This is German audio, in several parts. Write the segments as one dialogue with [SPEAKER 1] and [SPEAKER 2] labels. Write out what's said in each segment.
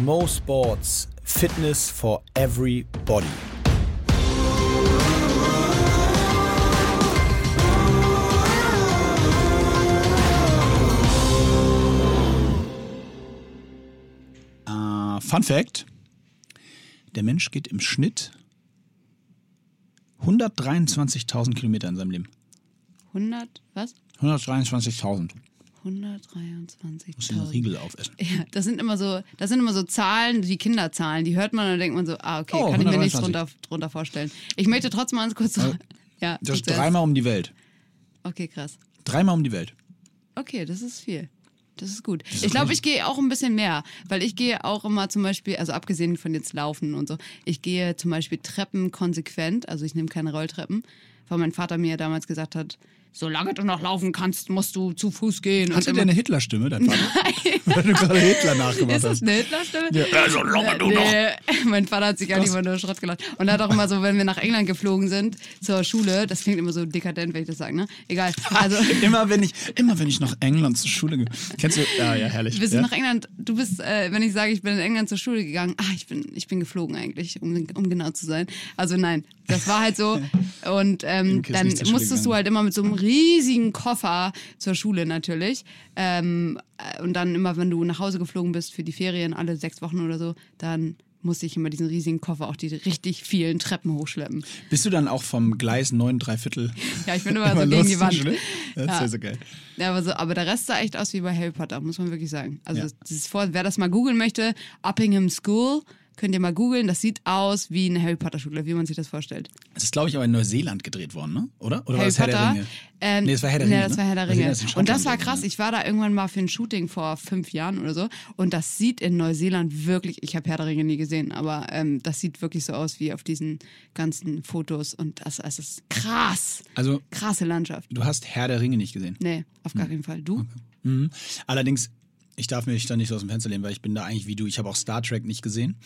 [SPEAKER 1] Mo Sports, Fitness for everybody.
[SPEAKER 2] Äh, Fun Fact: Der Mensch geht im Schnitt 123.000 Kilometer in seinem Leben.
[SPEAKER 3] 100, was?
[SPEAKER 2] 123.000.
[SPEAKER 3] 123.000.
[SPEAKER 2] Muss den Riegel aufessen.
[SPEAKER 3] Ja, das sind immer so, das sind immer so Zahlen, die Kinderzahlen. Die hört man und dann denkt man so, ah, okay,
[SPEAKER 2] Oh,
[SPEAKER 3] kann ich mir nichts
[SPEAKER 2] 123.
[SPEAKER 3] drunter, drunter vorstellen. Ich möchte trotzdem mal ganz kurz.
[SPEAKER 2] Ja.
[SPEAKER 3] ja,
[SPEAKER 2] Das ist dreimal um die Welt.
[SPEAKER 3] Okay, krass.
[SPEAKER 2] Dreimal um die Welt.
[SPEAKER 3] Okay, das ist viel. Das ist gut.
[SPEAKER 2] ist
[SPEAKER 3] ich glaube, ich gehe auch ein bisschen mehr, weil ich gehe auch immer zum Beispiel, also abgesehen von jetzt Laufen und so, ich gehe zum Beispiel Treppen konsequent, also ich nehme keine Rolltreppen, weil mein Vater mir damals gesagt hat, solange du noch laufen kannst, musst du zu Fuß gehen.
[SPEAKER 2] Hatte der
[SPEAKER 3] immer-
[SPEAKER 2] eine Hitlerstimme, dein Vater? Weil du gerade Hitler nachgemacht
[SPEAKER 3] Ist das
[SPEAKER 2] hast.
[SPEAKER 3] eine Hitlerstimme?
[SPEAKER 2] Ja, solange du noch.
[SPEAKER 3] Nee, mein Vater hat sich gar nicht mal nur Schrott gelacht. Und er hat auch immer so, wenn wir nach England geflogen sind, zur Schule, das klingt immer so dekadent, wenn ich das sage, ne? Egal. Also,
[SPEAKER 2] immer wenn ich, immer wenn ich nach England zur Schule gehe. Kennst du? Ja, ja, herrlich.
[SPEAKER 3] wir sind
[SPEAKER 2] ja.
[SPEAKER 3] nach England, du bist, äh, wenn ich sage, ich bin in England zur Schule gegangen, ah, ich bin, ich bin geflogen eigentlich, um, um genau zu sein. Also nein, das war halt so. Und ähm, dann musstest du halt immer mit so einem riesigen Koffer zur Schule natürlich. Ähm, äh, und dann immer, wenn du nach Hause geflogen bist für die Ferien, alle sechs Wochen oder so, dann musste ich immer diesen riesigen Koffer auch die richtig vielen Treppen hochschleppen.
[SPEAKER 2] Bist du dann auch vom Gleis 9, 3 Viertel?
[SPEAKER 3] Ja, ich bin immer, so
[SPEAKER 2] los
[SPEAKER 3] gegen die Wand.
[SPEAKER 2] Das ist
[SPEAKER 3] Ja.
[SPEAKER 2] ja so geil.
[SPEAKER 3] Ja, aber, so, aber der Rest sah echt aus wie bei Harry Potter, muss man wirklich sagen. Also
[SPEAKER 2] Ja.
[SPEAKER 3] das ist vor, wer das mal googeln möchte, Uppingham School, könnt ihr mal googeln. Das sieht aus wie eine Harry Potter Schule, wie man sich das vorstellt.
[SPEAKER 2] Das ist, glaube ich, aber in Neuseeland gedreht worden, ne? Oder? Oder war
[SPEAKER 3] Harry
[SPEAKER 2] das Herr der. Ringe?
[SPEAKER 3] Ähm,
[SPEAKER 2] nee, das war Herr der
[SPEAKER 3] nee,
[SPEAKER 2] Ringe.
[SPEAKER 3] das
[SPEAKER 2] ne?
[SPEAKER 3] war Herr der Ringe.
[SPEAKER 2] in
[SPEAKER 3] Und das war krass.
[SPEAKER 2] ne?
[SPEAKER 3] Ich war da irgendwann mal für ein Shooting vor fünf Jahren oder so. Und das sieht in Neuseeland wirklich, ich habe Herr der Ringe nie gesehen, aber ähm, das sieht wirklich so aus wie auf diesen ganzen Fotos. Und das, das ist krass.
[SPEAKER 2] Also,
[SPEAKER 3] Krasse Landschaft.
[SPEAKER 2] du hast Herr der Ringe nicht gesehen.
[SPEAKER 3] Nee,
[SPEAKER 2] Hm.
[SPEAKER 3] auf gar keinen Fall. Du?
[SPEAKER 2] Mhm. Allerdings, ich darf mich da nicht so aus dem Fenster lehnen, weil ich bin da eigentlich wie du. Ich habe auch Star Trek nicht gesehen.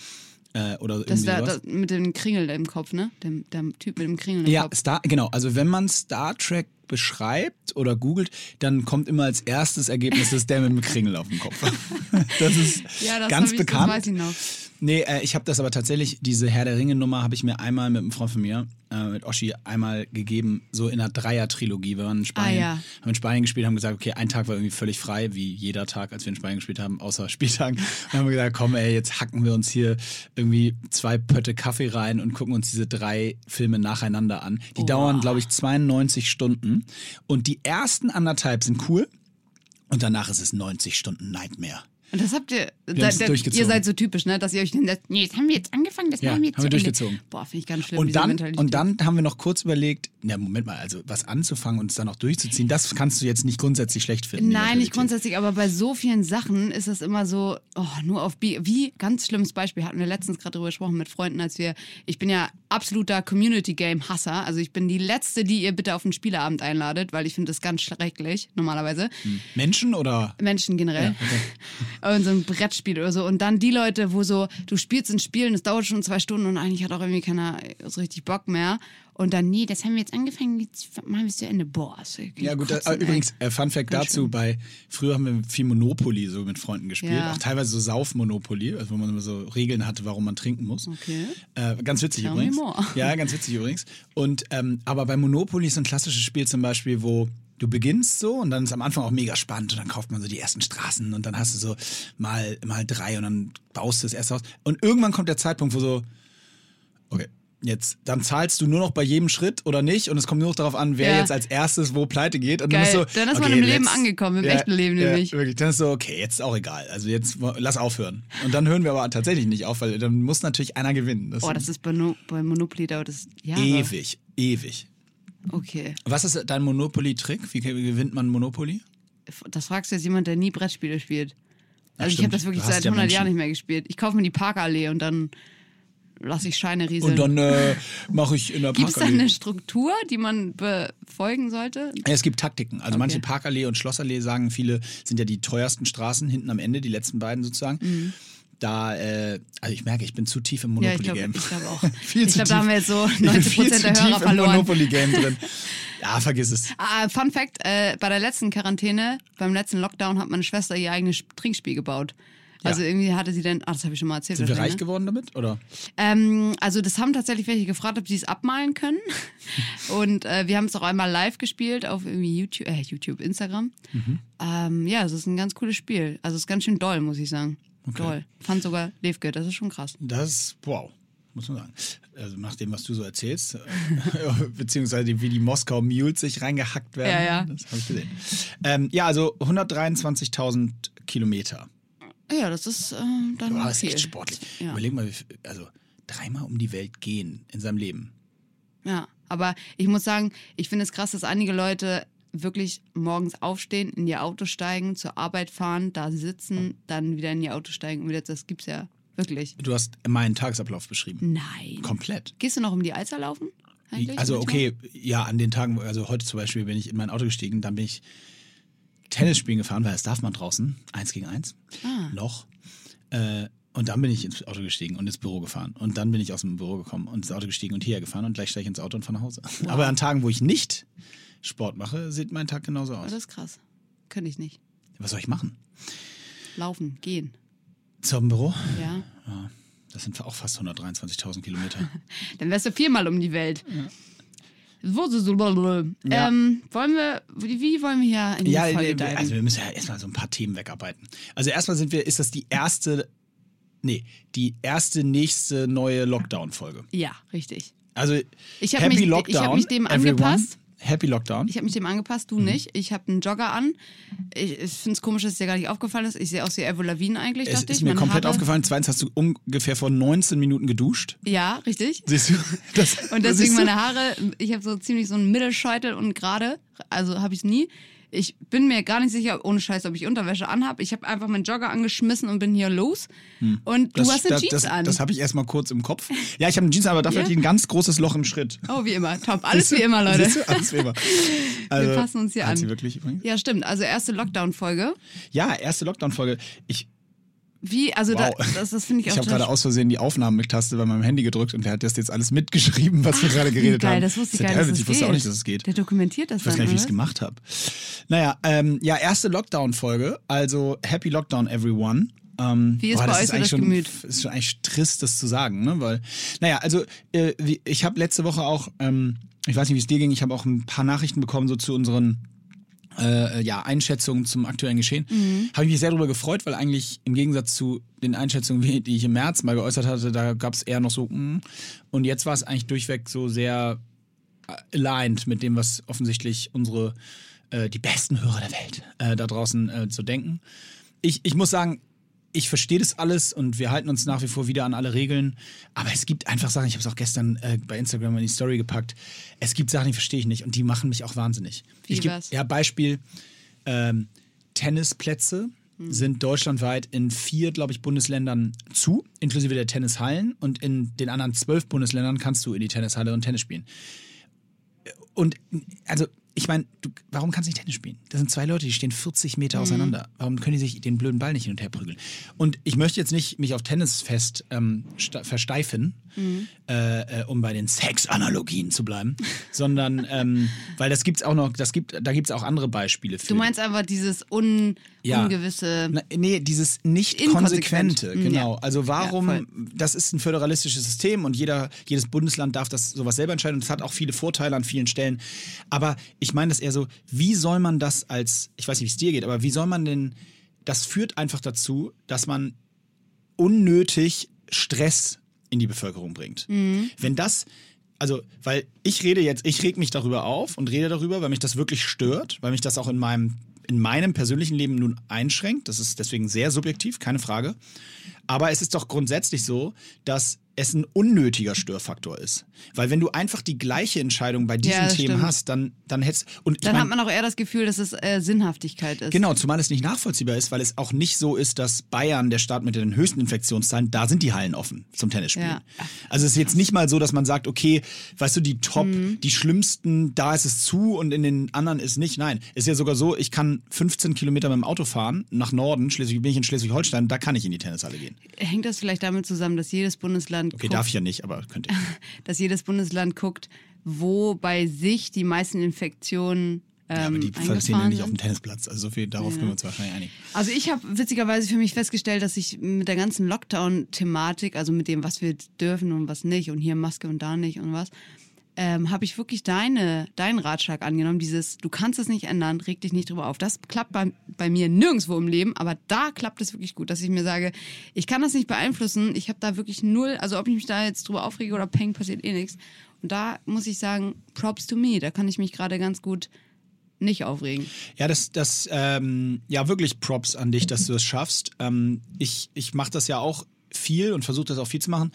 [SPEAKER 2] Äh, oder
[SPEAKER 3] Das
[SPEAKER 2] irgendwie
[SPEAKER 3] war das, mit dem Kringel im Kopf, ne? Dem, der Typ mit dem Kringel im
[SPEAKER 2] Ja,
[SPEAKER 3] Kopf.
[SPEAKER 2] Star, genau. Also wenn man Star Trek beschreibt oder googelt, dann kommt immer als erstes Ergebnis, das der mit dem Kringel auf dem Kopf. Das ist
[SPEAKER 3] Ja, das
[SPEAKER 2] ganz
[SPEAKER 3] hab ich,
[SPEAKER 2] bekannt.
[SPEAKER 3] Das weiß ich noch.
[SPEAKER 2] Nee, äh, ich habe das aber tatsächlich, diese Herr der Ringe-Nummer habe ich mir einmal mit einem Freund von mir, äh, mit Oschi, einmal gegeben, so in einer Dreier-Trilogie. Wir waren in Spanien,
[SPEAKER 3] Ah, ja.
[SPEAKER 2] haben in Spanien gespielt, haben gesagt, okay, ein Tag war irgendwie völlig frei, wie jeder Tag, als wir in Spanien gespielt haben, außer Spieltagen. Dann haben wir gesagt, komm ey, jetzt hacken wir uns hier irgendwie zwei Pötte Kaffee rein und gucken uns diese drei Filme nacheinander an. Die
[SPEAKER 3] Boah.
[SPEAKER 2] dauern, glaube ich, 92 Stunden. Und die ersten anderthalb sind cool und danach ist es 90 Stunden Nightmare.
[SPEAKER 3] Und das habt ihr, da, da, ihr seid so typisch, ne? Dass ihr euch den letzten, nee, jetzt haben wir jetzt angefangen, das
[SPEAKER 2] Ja,
[SPEAKER 3] machen wir jetzt
[SPEAKER 2] haben wir durchgezogen.
[SPEAKER 3] Boah, finde ich ganz schlimm.
[SPEAKER 2] Und dann, und dann haben wir noch kurz überlegt, na Moment mal, also was anzufangen und es dann auch durchzuziehen, das kannst du jetzt nicht grundsätzlich schlecht finden.
[SPEAKER 3] Nein, nicht grundsätzlich, aber bei so vielen Sachen ist das immer so, oh, nur auf Bi wie ganz schlimmes Beispiel hatten wir letztens gerade drüber gesprochen mit Freunden, als wir, ich bin ja absoluter Community Game Hasser, also ich bin die letzte, die ihr bitte auf einen Spieleabend einladet, weil ich finde das ganz schrecklich normalerweise.
[SPEAKER 2] Menschen oder?
[SPEAKER 3] Menschen generell. Und so ein Brettspiel oder so. Und dann die Leute, wo so, du spielst ein Spiel und es dauert schon zwei Stunden und eigentlich hat auch irgendwie keiner so richtig Bock mehr. Und dann, nee, das haben wir jetzt angefangen, jetzt machen wir es zu Ende. Boah, ist
[SPEAKER 2] Ja gut,
[SPEAKER 3] kotzen,
[SPEAKER 2] äh, übrigens, äh, Fun Fact
[SPEAKER 3] Ganz
[SPEAKER 2] dazu,
[SPEAKER 3] schlimm.
[SPEAKER 2] bei früher haben wir viel Monopoly so mit Freunden gespielt,
[SPEAKER 3] Ja.
[SPEAKER 2] auch teilweise so Sauf-Monopoly, also wo man immer so Regeln hatte, warum man trinken muss.
[SPEAKER 3] Okay.
[SPEAKER 2] Äh, ganz witzig
[SPEAKER 3] Tell
[SPEAKER 2] übrigens. Ja, ganz witzig übrigens. Und ähm, aber bei Monopoly ist so ein klassisches Spiel zum Beispiel, wo du beginnst so und dann ist am Anfang auch mega spannend und dann kauft man so die ersten Straßen und dann hast du so mal mal drei und dann baust du das erste Haus und irgendwann kommt der Zeitpunkt, wo so okay Jetzt, dann zahlst du nur noch bei jedem Schritt oder nicht und es kommt nur noch darauf an, wer
[SPEAKER 3] Ja.
[SPEAKER 2] jetzt als erstes wo pleite geht. Und
[SPEAKER 3] Geil.
[SPEAKER 2] Dann, ist so,
[SPEAKER 3] Dann ist man
[SPEAKER 2] okay,
[SPEAKER 3] im Leben angekommen, im echten Leben nämlich.
[SPEAKER 2] Ja, wirklich. Dann ist so, okay, jetzt ist auch egal. Also jetzt lass aufhören. Und dann hören wir aber tatsächlich nicht auf, weil dann muss natürlich einer gewinnen. Das
[SPEAKER 3] Boah, das ist bei, no bei Monopoly dauert das Jahre.
[SPEAKER 2] ewig, ewig.
[SPEAKER 3] Okay.
[SPEAKER 2] Was ist dein Monopoly-Trick? Wie gewinnt man Monopoly?
[SPEAKER 3] Das fragst du jetzt jemand, der nie Brettspiele spielt. Also ich
[SPEAKER 2] stimmt.
[SPEAKER 3] habe das wirklich seit
[SPEAKER 2] ja
[SPEAKER 3] 100 Jahren
[SPEAKER 2] Menschen.
[SPEAKER 3] nicht mehr gespielt. Ich kaufe mir die Parkallee und dann lasse ich Scheine rieseln.
[SPEAKER 2] Und dann äh, mache ich in der
[SPEAKER 3] Gibt es da
[SPEAKER 2] Parkallee.
[SPEAKER 3] eine Struktur, die man befolgen sollte?
[SPEAKER 2] Ja, es gibt Taktiken. Also
[SPEAKER 3] Okay.
[SPEAKER 2] manche Parkallee und Schlossallee sagen viele, sind ja die teuersten Straßen hinten am Ende, die letzten beiden sozusagen. Da, äh, also ich merke, ich bin zu tief im
[SPEAKER 3] Mhm. Ja, ich glaube
[SPEAKER 2] Monopoly-Game.
[SPEAKER 3] ich glaub auch.
[SPEAKER 2] Viel
[SPEAKER 3] ich glaube, da haben wir jetzt so
[SPEAKER 2] Ich bin
[SPEAKER 3] 90
[SPEAKER 2] viel
[SPEAKER 3] Prozent
[SPEAKER 2] zu
[SPEAKER 3] der
[SPEAKER 2] tief
[SPEAKER 3] Hörer
[SPEAKER 2] im
[SPEAKER 3] verloren.
[SPEAKER 2] Monopoly-Game drin. Ja, vergiss es.
[SPEAKER 3] Ah, Fun Fact: äh, Bei der letzten Quarantäne, beim letzten Lockdown, hat meine Schwester ihr eigenes Trinkspiel gebaut. Also
[SPEAKER 2] Ja.
[SPEAKER 3] irgendwie hatte sie dann, ach, das habe ich schon mal erzählt.
[SPEAKER 2] Sind wir reich
[SPEAKER 3] ne?
[SPEAKER 2] geworden damit? Oder?
[SPEAKER 3] Ähm, also das haben tatsächlich welche gefragt, ob sie es abmalen können. Und äh, wir haben es auch einmal live gespielt auf irgendwie YouTube, äh, YouTube, Instagram.
[SPEAKER 2] Mhm.
[SPEAKER 3] Ähm, ja, es ist ein ganz cooles Spiel. Also es ist ganz schön doll, muss ich sagen. Doll. Fand sogar Levke, das ist schon krass.
[SPEAKER 2] Das ist, wow, muss man sagen. Also nach dem, was du so erzählst, äh, beziehungsweise wie die Moskau Mules sich reingehackt werden,
[SPEAKER 3] Ja, ja.
[SPEAKER 2] das habe ich gesehen. Ähm, ja, also 123.000 Kilometer.
[SPEAKER 3] Ja, das ist äh, dann
[SPEAKER 2] Boah, das ist echt sportlich.
[SPEAKER 3] Ja.
[SPEAKER 2] Überleg mal, also dreimal um die Welt gehen in seinem Leben.
[SPEAKER 3] Ja, aber ich muss sagen, ich finde es krass, dass einige Leute wirklich morgens aufstehen, in ihr Auto steigen, zur Arbeit fahren, da sitzen, dann wieder in ihr Auto steigen und wieder, das gibt's ja wirklich.
[SPEAKER 2] Du hast meinen Tagesablauf beschrieben.
[SPEAKER 3] Nein.
[SPEAKER 2] Komplett.
[SPEAKER 3] Gehst du noch um die Alster laufen? eigentlich
[SPEAKER 2] Also
[SPEAKER 3] manchmal?
[SPEAKER 2] okay, ja, an den Tagen, also heute zum Beispiel bin ich in mein Auto gestiegen, dann bin ich Tennis spielen gefahren, weil das darf man draußen, eins gegen eins,
[SPEAKER 3] Ah.
[SPEAKER 2] noch. Äh, und dann bin ich ins Auto gestiegen und ins Büro gefahren. Und dann bin ich aus dem Büro gekommen und ins Auto gestiegen und hierher gefahren und gleich steige ich ins Auto und fahre nach Hause. Aber an Tagen, wo ich nicht Sport mache, sieht mein Tag genauso
[SPEAKER 3] Oh,
[SPEAKER 2] aus.
[SPEAKER 3] das ist krass. Könnte ich nicht.
[SPEAKER 2] Was soll ich machen?
[SPEAKER 3] Laufen, gehen.
[SPEAKER 2] Zum Büro?
[SPEAKER 3] Ja.
[SPEAKER 2] Ja, das sind auch fast 123.000 Kilometer.
[SPEAKER 3] Dann wärst du viermal um die Welt. So,
[SPEAKER 2] Ja.
[SPEAKER 3] ähm, wollen wir, wie, wollen wir hier in die
[SPEAKER 2] Ja,
[SPEAKER 3] Folge diven?
[SPEAKER 2] also wir müssen ja erstmal so ein paar Themen wegarbeiten. Also erstmal sind wir, ist das die erste, nee, die erste nächste neue Lockdown-Folge.
[SPEAKER 3] ja, richtig.
[SPEAKER 2] Also
[SPEAKER 3] Ich
[SPEAKER 2] Happy
[SPEAKER 3] mich- ich
[SPEAKER 2] Lockdown.
[SPEAKER 3] hab mich dem
[SPEAKER 2] everyone.
[SPEAKER 3] angepasst.
[SPEAKER 2] Happy Lockdown.
[SPEAKER 3] Ich habe mich dem angepasst,
[SPEAKER 2] Mhm.
[SPEAKER 3] du nicht. Ich habe einen Jogger an. Ich, ich finde es komisch, dass es dir gar nicht aufgefallen ist. Ich sehe aus wie Avril Lavigne eigentlich,
[SPEAKER 2] es
[SPEAKER 3] dachte
[SPEAKER 2] ist
[SPEAKER 3] ich.
[SPEAKER 2] mir
[SPEAKER 3] Meine
[SPEAKER 2] komplett aufgefallen. Zweitens hast du ungefähr vor 19 Minuten geduscht.
[SPEAKER 3] Ja, richtig.
[SPEAKER 2] Siehst du? Das,
[SPEAKER 3] Und deswegen meine Haare, ich habe so ziemlich so einen Mittelscheitel und gerade, also habe ich es nie. Ich bin mir gar nicht sicher, ohne Scheiß, ob ich Unterwäsche anhab. Ich habe einfach meinen Jogger angeschmissen und bin hier los. Und du
[SPEAKER 2] Das,
[SPEAKER 3] hast eine
[SPEAKER 2] das,
[SPEAKER 3] Jeans
[SPEAKER 2] das,
[SPEAKER 3] an.
[SPEAKER 2] Das habe ich erstmal kurz im Kopf. Ja, ich habe eine Jeans an, aber dafür
[SPEAKER 3] Ja?
[SPEAKER 2] hatte ich ein ganz großes Loch im Schritt.
[SPEAKER 3] oh, wie immer. Top. Alles wie immer, Leute.
[SPEAKER 2] Alles wie immer. Also,
[SPEAKER 3] passen uns hier an.
[SPEAKER 2] sie wirklich übrigens?
[SPEAKER 3] Ja, stimmt. Also erste Lockdown-Folge.
[SPEAKER 2] Ja, erste Lockdown-Folge. Ich,
[SPEAKER 3] Wie, also
[SPEAKER 2] Wow.
[SPEAKER 3] da, das, das finde ich
[SPEAKER 2] Ich
[SPEAKER 3] auch
[SPEAKER 2] habe
[SPEAKER 3] total
[SPEAKER 2] gerade aus Versehen die Aufnahmetaste bei meinem Handy gedrückt und der hat das jetzt alles mitgeschrieben, was wir gerade geredet
[SPEAKER 3] geil,
[SPEAKER 2] haben.
[SPEAKER 3] das wusste ich
[SPEAKER 2] ist
[SPEAKER 3] gar nicht, dass
[SPEAKER 2] Ich wusste
[SPEAKER 3] geht.
[SPEAKER 2] auch nicht, dass es geht.
[SPEAKER 3] Der dokumentiert das
[SPEAKER 2] Ich weiß
[SPEAKER 3] dann,
[SPEAKER 2] gar nicht, wie ich es gemacht habe. Naja, ähm, ja, erste Lockdown-Folge, also Happy Lockdown Everyone. Ähm,
[SPEAKER 3] Wie ist bei
[SPEAKER 2] das
[SPEAKER 3] euch
[SPEAKER 2] eigentlich
[SPEAKER 3] das
[SPEAKER 2] schon,
[SPEAKER 3] Gemüt?
[SPEAKER 2] ist schon eigentlich trist, das zu sagen, ne? Weil, naja, also äh, ich habe letzte Woche auch, ähm, ich weiß nicht, wie es dir ging, ich habe auch ein paar Nachrichten bekommen, so zu unseren äh, ja, Einschätzungen zum aktuellen Geschehen.
[SPEAKER 3] Mhm.
[SPEAKER 2] Habe ich mich sehr darüber gefreut, weil eigentlich im Gegensatz zu den Einschätzungen, die ich im März mal geäußert hatte, da gab es eher noch so, mm. und jetzt war es eigentlich durchweg so sehr aligned mit dem, was offensichtlich unsere, äh, die besten Hörer der Welt äh, da draußen äh, so denken. Ich, ich muss sagen, ich verstehe das alles und wir halten uns nach wie vor wieder an alle Regeln. Aber es gibt einfach Sachen, ich habe es auch gestern äh, bei Instagram in die Story gepackt. Es gibt Sachen, die verstehe ich nicht und die machen mich auch wahnsinnig.
[SPEAKER 3] Wie
[SPEAKER 2] ich geb-
[SPEAKER 3] was?
[SPEAKER 2] Ja, Beispiel: ähm, Tennisplätze sind deutschlandweit in vier, glaube ich, Bundesländern zu, inklusive der Tennishallen. Und in den anderen zwölf Bundesländern kannst du in die Tennishalle und Tennis spielen. Und also, ich meine, du- warum kannst du nicht Tennis spielen? Das sind zwei Leute, die stehen 40 Meter auseinander. Warum können die sich den blöden Ball nicht hin und her prügeln? Und ich möchte jetzt nicht mich auf Tennis fest ähm, sta- versteifen, äh, äh, um bei den Sex-Analogien zu bleiben, sondern ähm, weil das gibt's auch noch, das gibt, da gibt es auch andere Beispiele für.
[SPEAKER 3] Du meinst einfach dieses un,
[SPEAKER 2] Ja.
[SPEAKER 3] ungewisse.
[SPEAKER 2] Na, nee, dieses nicht konsequente,
[SPEAKER 3] Mm,
[SPEAKER 2] genau.
[SPEAKER 3] ja.
[SPEAKER 2] Also warum,
[SPEAKER 3] Ja,
[SPEAKER 2] das ist ein föderalistisches System und jeder, jedes Bundesland darf das sowas selber entscheiden und es hat auch viele Vorteile an vielen Stellen. Aber ich meine das eher so, wie soll man das als, ich weiß nicht, wie es dir geht, aber wie soll man denn, das führt einfach dazu, dass man unnötig Stress in die Bevölkerung bringt. Wenn das, also, weil ich rede jetzt, ich reg mich darüber auf und rede darüber, weil mich das wirklich stört, weil mich das auch in meinem, in meinem persönlichen Leben nun einschränkt. Das ist deswegen sehr subjektiv, keine Frage. Aber es ist doch grundsätzlich so, dass es ein unnötiger Störfaktor ist. Weil wenn du einfach die gleiche Entscheidung bei diesen
[SPEAKER 3] Ja,
[SPEAKER 2] Themen
[SPEAKER 3] stimmt.
[SPEAKER 2] hast, dann, dann hättest und ich
[SPEAKER 3] Dann
[SPEAKER 2] mein,
[SPEAKER 3] hat man auch eher das Gefühl, dass es äh, Sinnhaftigkeit ist.
[SPEAKER 2] Genau, zumal es nicht nachvollziehbar ist, weil es auch nicht so ist, dass Bayern, der Staat mit den höchsten Infektionszahlen, da sind die Hallen offen zum Tennisspielen.
[SPEAKER 3] Ja.
[SPEAKER 2] Also es ist jetzt nicht mal so, dass man sagt, okay, weißt du, die Top,
[SPEAKER 3] Mhm.
[SPEAKER 2] die schlimmsten, da ist es zu und in den anderen ist nicht. Nein, ist ja sogar so, ich kann 15 Kilometer mit dem Auto fahren nach Norden, Schleswig, bin ich in Schleswig-Holstein, da kann ich in die Tennishalle gehen.
[SPEAKER 3] Hängt das vielleicht damit zusammen, dass jedes Bundesland
[SPEAKER 2] Okay,
[SPEAKER 3] guckt,
[SPEAKER 2] darf ich ja nicht, aber könnte ich.
[SPEAKER 3] dass jedes Bundesland guckt, wo bei sich die meisten Infektionen ähm,
[SPEAKER 2] Ja, aber die passieren ja nicht auf dem. Tennisplatz. Also so viel, darauf können wir uns wahrscheinlich einig.
[SPEAKER 3] Also ich habe witzigerweise für mich festgestellt, dass ich mit der ganzen Lockdown-Thematik, also mit dem, was wir dürfen und was nicht und hier Maske und da nicht und was, ähm, habe ich wirklich deine, deinen Ratschlag angenommen. Dieses, du kannst es nicht ändern, reg dich nicht drüber auf. Das klappt bei, bei mir nirgendwo im Leben, aber da klappt es wirklich gut, dass ich mir sage, ich kann das nicht beeinflussen. Ich habe da wirklich null, also ob ich mich da jetzt drüber aufrege oder peng, passiert eh nichts. Und da muss ich sagen, props to me. Da kann ich mich gerade ganz gut nicht aufregen.
[SPEAKER 2] Ja, das, das, ähm, ja, wirklich Props an dich, dass du das schaffst. Ähm, ich ich mache das ja auch viel und versuche das auch viel zu machen.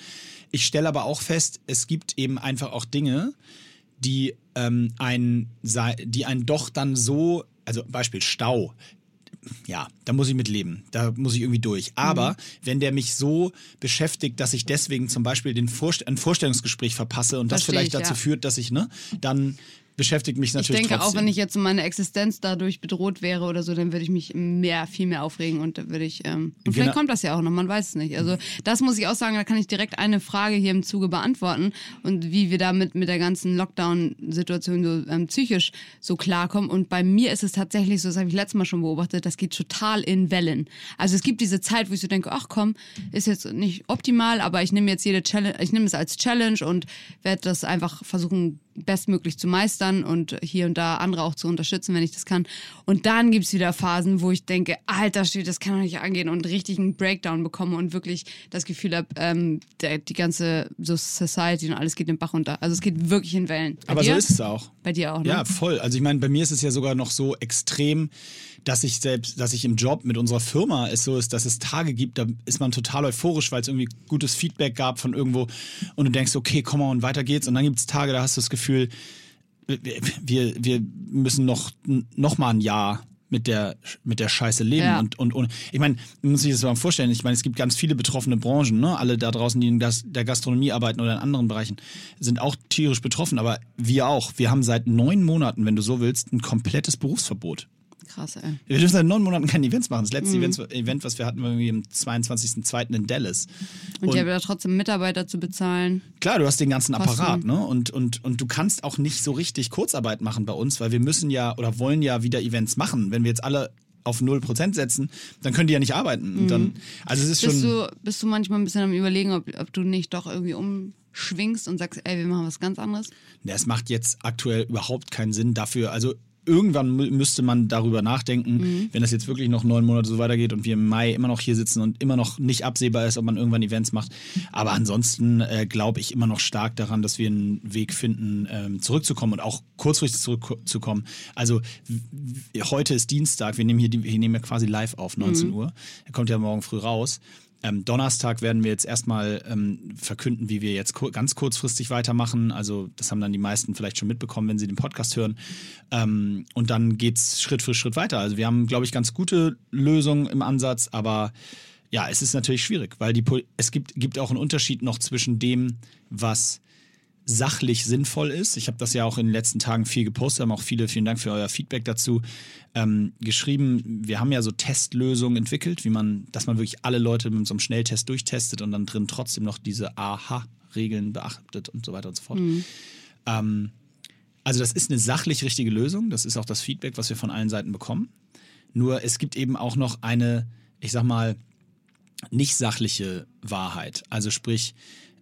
[SPEAKER 2] Ich stelle aber auch fest, es gibt eben einfach auch Dinge, die ähm, ein, sei- die einen doch dann so, also Beispiel Stau. Ja, da muss ich mit leben. Da muss ich irgendwie durch. Aber wenn der mich so beschäftigt, dass ich deswegen zum Beispiel den Vorst ein Vorstellungsgespräch verpasse und das
[SPEAKER 3] Versteh
[SPEAKER 2] vielleicht
[SPEAKER 3] ich,
[SPEAKER 2] dazu
[SPEAKER 3] ja.
[SPEAKER 2] führt, dass ich, ne, dann beschäftigt mich
[SPEAKER 3] Ich
[SPEAKER 2] natürlich
[SPEAKER 3] denke,
[SPEAKER 2] trotzdem.
[SPEAKER 3] auch wenn ich jetzt meine Existenz dadurch bedroht wäre oder so, dann würde ich mich mehr, viel mehr aufregen und da würde ich. Ähm, und vielleicht
[SPEAKER 2] Genau.
[SPEAKER 3] kommt das ja auch noch, man weiß es nicht. Also das muss ich auch sagen, da kann ich direkt eine Frage hier im Zuge beantworten und wie wir damit mit der ganzen Lockdown-Situation so ähm, psychisch so klarkommen. Und bei mir ist es tatsächlich so, das habe ich letztes Mal schon beobachtet, das geht total in Wellen. Also es gibt diese Zeit, wo ich so denke, ach komm, ist jetzt nicht optimal, aber ich nehme jetzt jede Challenge, ich nehme es als Challenge und werde das einfach versuchen, bestmöglich zu meistern und hier und da andere auch zu unterstützen, wenn ich das kann. Und dann gibt's wieder Phasen, wo ich denke, alter Schwede, das kann doch nicht angehen und richtig einen Breakdown bekomme und wirklich das Gefühl habe, ähm, der, die ganze so Society und alles geht den Bach runter. Also es geht wirklich in Wellen. Bei
[SPEAKER 2] aber
[SPEAKER 3] dir?
[SPEAKER 2] so ist es auch.
[SPEAKER 3] Bei dir auch, ne?
[SPEAKER 2] Ja, voll. Also ich meine, bei mir ist es ja sogar noch so extrem, dass ich selbst, dass ich im Job mit unserer Firma es so ist, dass es Tage gibt, da ist man total euphorisch, weil es irgendwie gutes Feedback gab von irgendwo und du denkst, okay, komm mal und weiter geht's. Und dann gibt es Tage, da hast du das Gefühl, wir, wir müssen noch, noch mal ein Jahr mit der, mit der Scheiße leben.
[SPEAKER 3] Ja.
[SPEAKER 2] Und, und, und ich meine, man muss sich das mal vorstellen, ich meine, es gibt ganz viele betroffene Branchen, ne? Alle da draußen, die in der Gastronomie arbeiten oder in anderen Bereichen, sind auch tierisch betroffen, aber wir auch. Wir haben seit neun Monaten, wenn du so willst, ein komplettes Berufsverbot.
[SPEAKER 3] Krass, ey.
[SPEAKER 2] Wir dürfen seit neun Monaten keine Events machen. Das letzte
[SPEAKER 3] Mhm.
[SPEAKER 2] Event, Event, was wir hatten, war irgendwie am 22.02. in Dallas.
[SPEAKER 3] Und, ihr habt ja trotzdem Mitarbeiter zu bezahlen.
[SPEAKER 2] Klar, du hast den ganzen
[SPEAKER 3] Kosten.
[SPEAKER 2] Apparat, ne? Und, und, und du kannst auch nicht so richtig Kurzarbeit machen bei uns, weil wir müssen ja oder wollen ja wieder Events machen. Wenn wir jetzt alle auf 0% setzen, dann können die ja nicht arbeiten. Und dann, also es ist
[SPEAKER 3] Mhm. Bist
[SPEAKER 2] schon.
[SPEAKER 3] du, bist du manchmal ein bisschen am überlegen, ob, ob du nicht doch irgendwie umschwingst und sagst, ey, wir machen was ganz anderes?
[SPEAKER 2] Ja, es macht jetzt aktuell überhaupt keinen Sinn dafür. Also irgendwann mü- müsste man darüber nachdenken,
[SPEAKER 3] Mhm.
[SPEAKER 2] wenn das jetzt wirklich noch neun Monate so weitergeht und wir im Mai immer noch hier sitzen und immer noch nicht absehbar ist, ob man irgendwann Events macht. Aber ansonsten äh, glaube ich immer noch stark daran, dass wir einen Weg finden, ähm, zurückzukommen und auch kurzfristig zurückzukommen. Also heute ist Dienstag, wir nehmen hier, die, wir nehmen ja quasi live auf, 19 Uhr. Er kommt ja morgen früh raus. Ähm, Donnerstag werden wir jetzt erstmal ähm, verkünden, wie wir jetzt kur ganz kurzfristig weitermachen. Also das haben dann die meisten vielleicht schon mitbekommen, wenn sie den Podcast hören. Ähm, und dann geht's Schritt für Schritt weiter. Also wir haben, glaube ich, ganz gute Lösungen im Ansatz, aber ja, es ist natürlich schwierig, weil die es gibt, gibt auch einen Unterschied noch zwischen dem, was sachlich sinnvoll ist. Ich habe das ja auch in den letzten Tagen viel gepostet, haben auch viele, vielen Dank für euer Feedback dazu ähm, geschrieben. Wir haben ja so Testlösungen entwickelt, wie man, dass man wirklich alle Leute mit so einem Schnelltest durchtestet und dann drin trotzdem noch diese AHA-Regeln beachtet und so weiter und so fort. Ähm, also das ist eine sachlich richtige Lösung. Das ist auch das Feedback, was wir von allen Seiten bekommen. Nur es gibt eben auch noch eine, ich sag mal, nicht sachliche Wahrheit. Also sprich,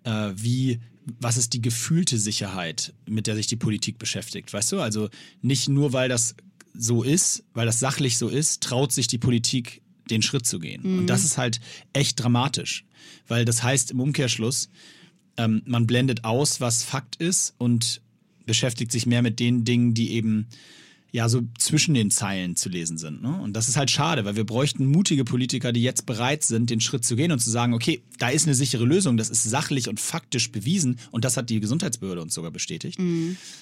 [SPEAKER 2] äh, wie, was ist die gefühlte Sicherheit, mit der sich die Politik beschäftigt? Weißt du? Also nicht nur, weil das so ist, weil das sachlich so ist, traut sich die Politik den Schritt zu gehen. Und das ist halt echt dramatisch. Weil das heißt im Umkehrschluss, ähm, man blendet aus, was Fakt ist und beschäftigt sich mehr mit den Dingen, die eben ja so zwischen den Zeilen zu lesen sind. Ne? Und das ist halt schade, weil wir bräuchten mutige Politiker, die jetzt bereit sind, den Schritt zu gehen und zu sagen, okay, da ist eine sichere Lösung, das ist sachlich und faktisch bewiesen und das hat die Gesundheitsbehörde uns sogar bestätigt.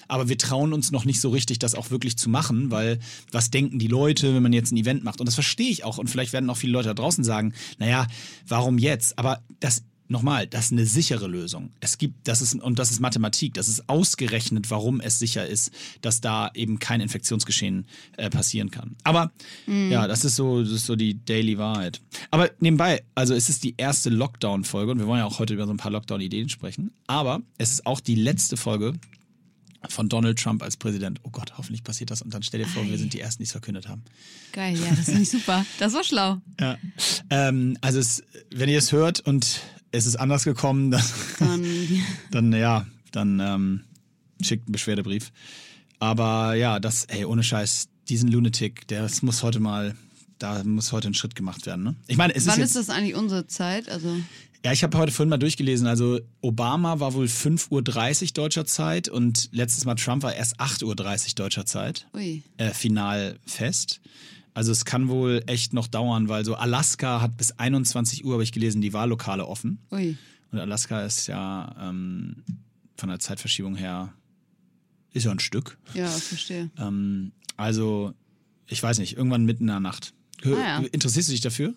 [SPEAKER 2] Aber wir trauen uns noch nicht so richtig, das auch wirklich zu machen, weil was denken die Leute, wenn man jetzt ein Event macht? Und das verstehe ich auch und vielleicht werden auch viele Leute da draußen sagen, naja, warum jetzt? Aber das Nochmal, das ist eine sichere Lösung. Es gibt, das ist, und das ist Mathematik, das ist ausgerechnet, warum es sicher ist, dass da eben kein Infektionsgeschehen äh, passieren kann. Aber ja, das ist so, das ist so die Daily Wahrheit. Aber nebenbei, also es ist die erste Lockdown-Folge und wir wollen ja auch heute über so ein paar Lockdown-Ideen sprechen. Aber es ist auch die letzte Folge von Donald Trump als Präsident. Oh Gott, hoffentlich passiert das. Und dann stell dir vor,
[SPEAKER 3] Ei.
[SPEAKER 2] wir sind die Ersten, die es verkündet haben.
[SPEAKER 3] Geil, ja, das finde ich super. Das war schlau.
[SPEAKER 2] Ja. Ähm, also, es, wenn ihr es hört und es ist anders gekommen, dann,
[SPEAKER 3] Dann,
[SPEAKER 2] dann ja, dann ähm, schickt einen Beschwerdebrief. Aber ja, das, ey, ohne Scheiß, diesen Lunatic, der das muss heute mal, da muss heute ein Schritt gemacht werden. Ne? Ich meine, es
[SPEAKER 3] wann
[SPEAKER 2] ist
[SPEAKER 3] ist
[SPEAKER 2] jetzt,
[SPEAKER 3] das eigentlich unsere Zeit? Also,
[SPEAKER 2] ja, ich habe heute vorhin mal durchgelesen. Also Obama war wohl 5.30 Uhr deutscher Zeit und letztes Mal Trump war erst 8.30 Uhr deutscher Zeit.
[SPEAKER 3] ui.
[SPEAKER 2] Äh, final fest. Also es kann wohl echt noch dauern, weil so Alaska hat bis 21 Uhr, habe ich gelesen, die Wahllokale offen.
[SPEAKER 3] Ui.
[SPEAKER 2] Und Alaska ist ja ähm, von der Zeitverschiebung her, ist ja ein Stück.
[SPEAKER 3] Ja, verstehe.
[SPEAKER 2] Ähm, also, ich weiß nicht, irgendwann mitten in der Nacht.
[SPEAKER 3] Ah, ja.
[SPEAKER 2] Interessierst du dich dafür?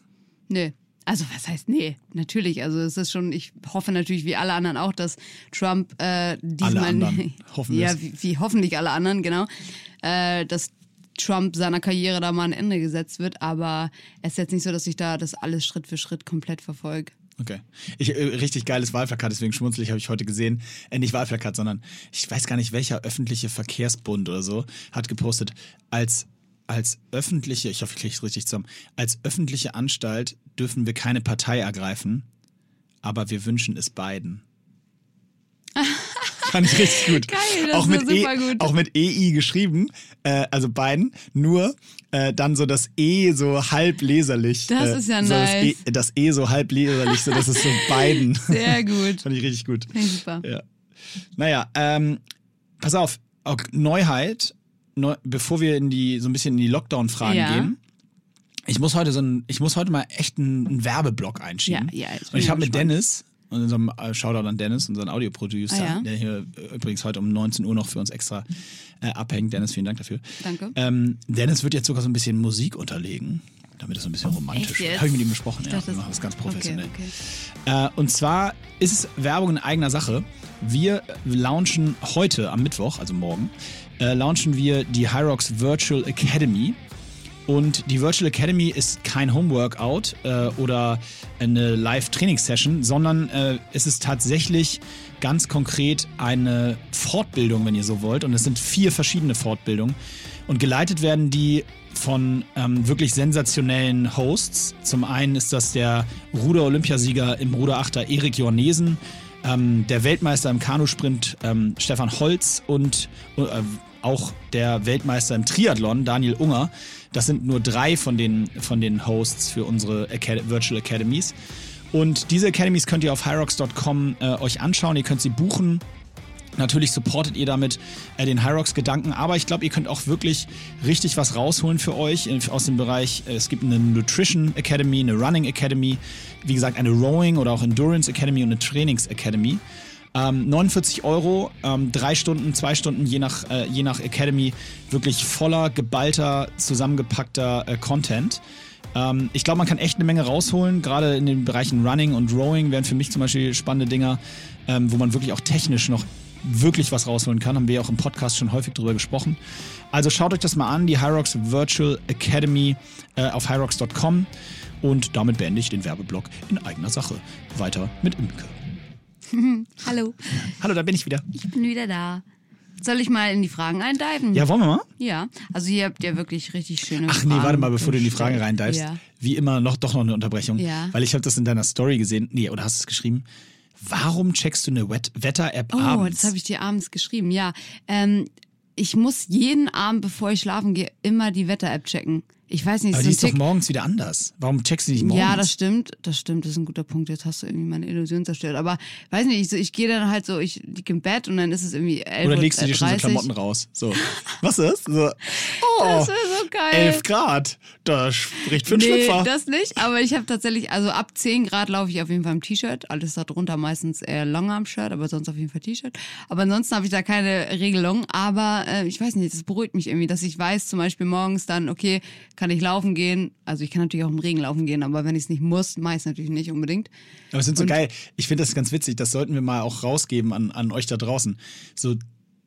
[SPEAKER 3] Nee. Also was heißt nee? Natürlich. Also es ist schon, ich hoffe natürlich wie alle anderen auch, dass Trump äh, diesmal
[SPEAKER 2] anderen hoffen
[SPEAKER 3] ja, wie, wie hoffentlich alle anderen, genau, äh, dass Trump seiner Karriere da mal ein Ende gesetzt wird. Aber es ist jetzt nicht so, dass ich da das alles Schritt für Schritt komplett verfolge.
[SPEAKER 2] Okay. Ich, äh, richtig geiles Wahlplakat, deswegen schmunzel ich, habe ich heute gesehen. Äh, nicht Wahlplakat, sondern ich weiß gar nicht, welcher öffentliche Verkehrsbund oder so hat gepostet, als, als öffentliche, ich hoffe, ich kriege es richtig zusammen, als öffentliche Anstalt dürfen wir keine Partei ergreifen, aber wir wünschen es beiden. Fand ich richtig gut.
[SPEAKER 3] Geil, das
[SPEAKER 2] auch mit
[SPEAKER 3] super
[SPEAKER 2] e,
[SPEAKER 3] gut.
[SPEAKER 2] Auch mit EI geschrieben, äh, also beiden, nur äh, dann so das E so halb leserlich.
[SPEAKER 3] Das
[SPEAKER 2] äh,
[SPEAKER 3] ist ja
[SPEAKER 2] so das, e,
[SPEAKER 3] nice.
[SPEAKER 2] das E so halb leserlich, so dass es so beiden.
[SPEAKER 3] Sehr gut.
[SPEAKER 2] Fand ich richtig gut.
[SPEAKER 3] Finde ich super.
[SPEAKER 2] Ja. Naja, ähm, pass auf, Neuheit, neu, bevor wir in die so ein bisschen in die Lockdown-Fragen
[SPEAKER 3] Ja.
[SPEAKER 2] gehen. Ich muss heute so ein, ich muss heute mal echt einen, einen Werbeblock einschieben.
[SPEAKER 3] Ja, ja,
[SPEAKER 2] Und ich habe mit
[SPEAKER 3] gespannt.
[SPEAKER 2] Dennis, unserem äh, Shoutout an Dennis, unseren Audioproducer,
[SPEAKER 3] Ah, ja?
[SPEAKER 2] der hier übrigens heute um 19 Uhr noch für uns extra äh, abhängt. Dennis, vielen Dank dafür.
[SPEAKER 3] Danke.
[SPEAKER 2] Ähm, Dennis wird jetzt sogar so ein bisschen Musik unterlegen, damit es so ein bisschen romantisch wird. Habe ich mit ihm besprochen,
[SPEAKER 3] Ich
[SPEAKER 2] ja. Wir machen das ganz professionell.
[SPEAKER 3] Okay, okay.
[SPEAKER 2] Äh, und zwar ist es Werbung in eigener Sache. Wir launchen heute am Mittwoch, also morgen, äh, launchen wir die Hyrox Virtual Academy. Und die Virtual Academy ist kein Homeworkout äh, oder eine Live-Trainingssession, sondern äh, es ist tatsächlich ganz konkret eine Fortbildung, wenn ihr so wollt. Und es sind vier verschiedene Fortbildungen. Und geleitet werden die von ähm, wirklich sensationellen Hosts. Zum einen ist das der Ruder-Olympiasieger im Ruderachter Erik Jornesen, ähm, der Weltmeister im Kanusprint ähm, Stefan Holz und äh, auch der Weltmeister im Triathlon Daniel Unger. Das sind nur drei von den, von den Hosts für unsere Acad Virtual Academies. Und diese Academies könnt ihr auf hyrox.com äh, euch anschauen. Ihr könnt sie buchen. Natürlich supportet ihr damit äh, den Hyrox-Gedanken, aber ich glaube, ihr könnt auch wirklich richtig was rausholen für euch aus dem Bereich. Äh, es gibt eine Nutrition Academy, eine Running Academy, wie gesagt, eine Rowing oder auch Endurance Academy und eine Trainings Academy. Ähm, 49 Euro, ähm, drei Stunden, zwei Stunden, je nach, äh, je nach Academy, wirklich voller, geballter, zusammengepackter äh, Content. Ähm, ich glaube, man kann echt eine Menge rausholen. Gerade in den Bereichen Running und Rowing wären für mich zum Beispiel spannende Dinger, ähm, wo man wirklich auch technisch noch wirklich was rausholen kann. Haben wir auch im Podcast schon häufig drüber gesprochen. Also schaut euch das mal an, die Hyrox Virtual Academy äh, auf hyrox.com. Und damit beende ich den Werbeblock in eigener Sache. Weiter mit Imke.
[SPEAKER 3] Hallo,
[SPEAKER 2] Hallo, da bin ich wieder.
[SPEAKER 3] ich bin wieder da. Soll ich mal in die Fragen eindiven?
[SPEAKER 2] Ja, wollen wir mal?
[SPEAKER 3] Ja, also ihr habt ja wirklich richtig schöne
[SPEAKER 2] Ach
[SPEAKER 3] Fragen.
[SPEAKER 2] nee, warte mal, bevor du in die Fragen reindivest.
[SPEAKER 3] Ja.
[SPEAKER 2] Wie immer noch doch noch eine Unterbrechung.
[SPEAKER 3] Ja.
[SPEAKER 2] Weil ich habe das in deiner Story gesehen. Nee, oder hast du es geschrieben? Warum checkst du eine Wet- Wetter-App
[SPEAKER 3] Oh,
[SPEAKER 2] abends?
[SPEAKER 3] das habe ich dir abends geschrieben. Ja, ähm, ich muss jeden Abend, bevor ich schlafen gehe, immer die Wetter-App checken. Ich weiß nicht,
[SPEAKER 2] Aber die ist doch morgens wieder anders. Warum checkst du nicht morgens?
[SPEAKER 3] Ja, das stimmt, das stimmt, das ist ein guter Punkt. Jetzt hast du irgendwie meine Illusion zerstört. Aber weiß nicht, ich, so, ich gehe dann halt so, ich liege im Bett und dann ist es irgendwie 11
[SPEAKER 2] Oder legst du dir schon so
[SPEAKER 3] 30.
[SPEAKER 2] Klamotten raus? So. Was ist? So. Oh,
[SPEAKER 3] Das wäre so geil.
[SPEAKER 2] 11 Grad. Da spricht für einen
[SPEAKER 3] Nee,
[SPEAKER 2] Schlüpfer.
[SPEAKER 3] das nicht, aber ich habe tatsächlich, also ab 10 Grad laufe ich auf jeden Fall im T-Shirt. Alles darunter meistens eher Longarm-Shirt, aber sonst auf jeden Fall T-Shirt. Aber ansonsten habe ich da keine Regelung. Aber äh, ich weiß nicht, das beruhigt mich irgendwie, dass ich weiß, zum Beispiel morgens dann, okay, kann ich laufen gehen. Also ich kann natürlich auch im Regen laufen gehen, aber wenn ich es nicht muss, mache ich es natürlich nicht unbedingt.
[SPEAKER 2] Aber es sind so geil. Ich finde das ganz witzig. Das sollten wir mal auch rausgeben an, an euch da draußen. So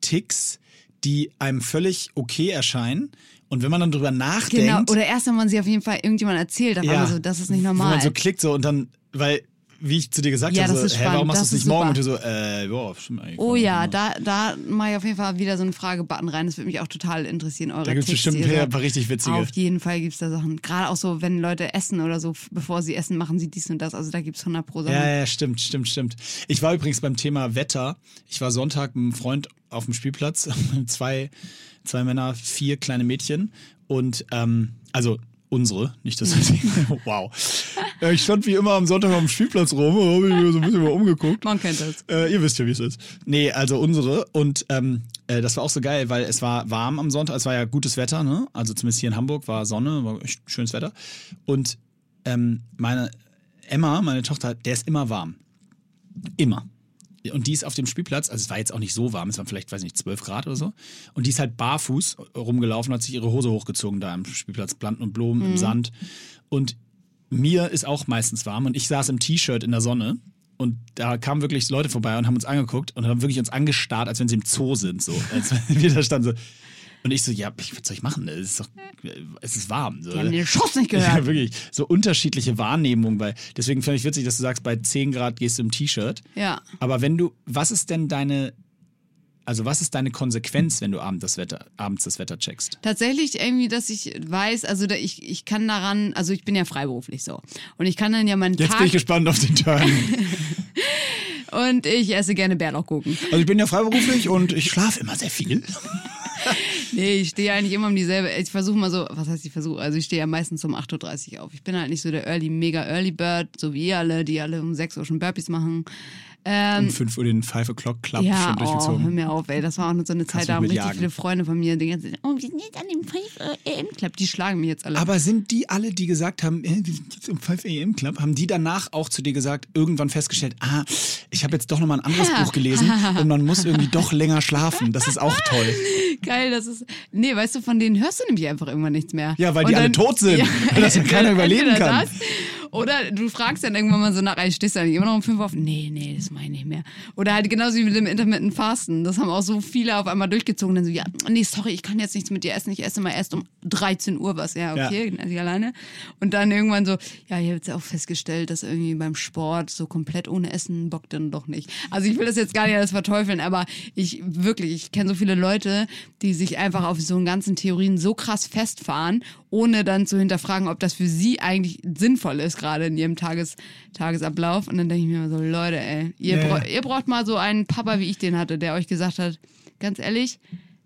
[SPEAKER 2] Ticks, die einem völlig okay erscheinen. Und wenn man dann drüber nachdenkt.
[SPEAKER 3] Genau. Oder erst, wenn man sie auf jeden Fall irgendjemand erzählt, dann ja, man so, das ist nicht normal.
[SPEAKER 2] man so klickt so und dann, weil wie ich zu dir gesagt
[SPEAKER 3] Ja,
[SPEAKER 2] habe, so, hä, warum machst du es nicht morgen?
[SPEAKER 3] super.
[SPEAKER 2] Und du so, äh, boah, stimmt eigentlich.
[SPEAKER 3] Oh ja, da, da mache ich auf jeden Fall wieder so einen Fragebutton rein. Das würde mich auch total interessieren. Eure
[SPEAKER 2] Da gibt's
[SPEAKER 3] Tipps,
[SPEAKER 2] bestimmt ein paar- richtig witzige.
[SPEAKER 3] Auf jeden Fall gibt es da Sachen. Gerade auch so, wenn Leute essen oder so, bevor sie essen, machen sie dies und das. Also da gibt es 100 pro Sachen.
[SPEAKER 2] Ja, ja, stimmt, stimmt, stimmt. Ich war übrigens beim Thema Wetter. Ich war Sonntag mit einem Freund auf dem Spielplatz. zwei, zwei Männer, vier kleine Mädchen. Und, ähm, also unsere, nicht das. wow. Ja, ich stand wie immer am Sonntag dem Spielplatz rum und habe mich so ein bisschen mal umgeguckt.
[SPEAKER 3] Man kennt das.
[SPEAKER 2] Äh, ihr wisst ja, wie es ist. Nee, also unsere. Und ähm, äh, das war auch so geil, weil es war warm am Sonntag. Es war ja gutes Wetter, ne? Also zumindest hier in Hamburg war Sonne, war schönes Wetter. Und ähm, meine Emma, meine Tochter, der ist immer warm. Immer. Und die ist auf dem Spielplatz, also es war jetzt auch nicht so warm, es waren vielleicht, weiß nicht, 12 Grad oder so. Und die ist halt barfuß rumgelaufen, hat sich ihre Hose hochgezogen da am Spielplatz, Planten und Blumen im Sand. Und mir ist auch meistens warm und ich saß im T-Shirt in der Sonne und da kamen wirklich Leute vorbei und haben uns angeguckt und haben wirklich uns angestarrt, als wenn sie im Zoo sind, so. Als wenn wir da standen so. Und ich so, ja, was soll ich machen? Es ist doch, es ist warm. So.
[SPEAKER 3] Die haben den Schuss nicht
[SPEAKER 2] Ja,
[SPEAKER 3] gehört.
[SPEAKER 2] wirklich. So unterschiedliche Wahrnehmungen. Weil, deswegen finde ich witzig, dass du sagst, bei 10 Grad gehst du im T-Shirt.
[SPEAKER 3] Ja.
[SPEAKER 2] Aber wenn du, was ist denn deine, also was ist deine Konsequenz, wenn du abend das Wetter, abends das Wetter checkst?
[SPEAKER 3] Tatsächlich irgendwie, dass ich weiß, also da, ich, ich kann daran, also ich bin ja freiberuflich so. Und ich kann dann ja meinen
[SPEAKER 2] Jetzt
[SPEAKER 3] Tag
[SPEAKER 2] bin ich gespannt auf den Turn.
[SPEAKER 3] und ich esse gerne Bärlauchgurken.
[SPEAKER 2] Also ich bin ja freiberuflich und ich schlafe immer sehr viel.
[SPEAKER 3] Nee, ich stehe eigentlich immer um dieselbe. Ich versuche mal so, was heißt ich versuche? Also ich stehe ja meistens um 8.30 Uhr auf. Ich bin halt nicht so der Early, mega Early Bird, so wie ihr alle, die alle um 6 Uhr schon Burpees machen.
[SPEAKER 2] Um 5 Uhr den 5 O'Clock Club
[SPEAKER 3] Ja,
[SPEAKER 2] schon
[SPEAKER 3] oh, hör
[SPEAKER 2] durchgezogen.
[SPEAKER 3] mir auf, ey. Das war auch nur so eine Zeit, da haben richtig viele Freunde von mir die ganze Zeit, oh, wir sind jetzt an dem 5 AM Club. Die schlagen mich jetzt alle.
[SPEAKER 2] Aber sind die alle, die gesagt haben, äh, wir sind jetzt im 5 AM Club, haben die danach auch zu dir gesagt, irgendwann festgestellt, ah, ich habe jetzt doch nochmal ein anderes Buch gelesen und man muss irgendwie doch länger schlafen. Das ist auch toll.
[SPEAKER 3] Geil, das ist. Nee, weißt du, von denen hörst du nämlich einfach irgendwann nichts mehr.
[SPEAKER 2] Ja, weil
[SPEAKER 3] Und
[SPEAKER 2] die alle tot sind, weil das ja keiner überleben kann.
[SPEAKER 3] Das, oder du fragst dann irgendwann mal so nach, ey, stehst du eigentlich immer noch um 5 auf? Nee, nee, das meine ich nicht mehr. Oder halt genauso wie mit dem Intermittent Fasten. Das haben auch so viele auf einmal durchgezogen. Dann so, ja, nee, sorry, ich kann jetzt nichts mit dir essen. Ich esse mal erst um 13 Uhr was. Ja, okay, ja. ich alleine. Und dann irgendwann so, ja, ich habe jetzt auch festgestellt, dass irgendwie beim Sport so komplett ohne Essen bockt dann doch nicht. Also ich will das jetzt gar nicht alles verteufeln, aber ich wirklich, ich kenne so viele Leute, die sich einfach auf so einen ganzen Theorien so krass festfahren, ohne dann zu hinterfragen, ob das für sie eigentlich sinnvoll ist, gerade in ihrem Tages, Tagesablauf. Und dann denke ich mir immer so, Leute, ey, ihr,
[SPEAKER 2] ja.
[SPEAKER 3] bra ihr braucht mal so einen Papa, wie ich den hatte, der euch gesagt hat, ganz ehrlich,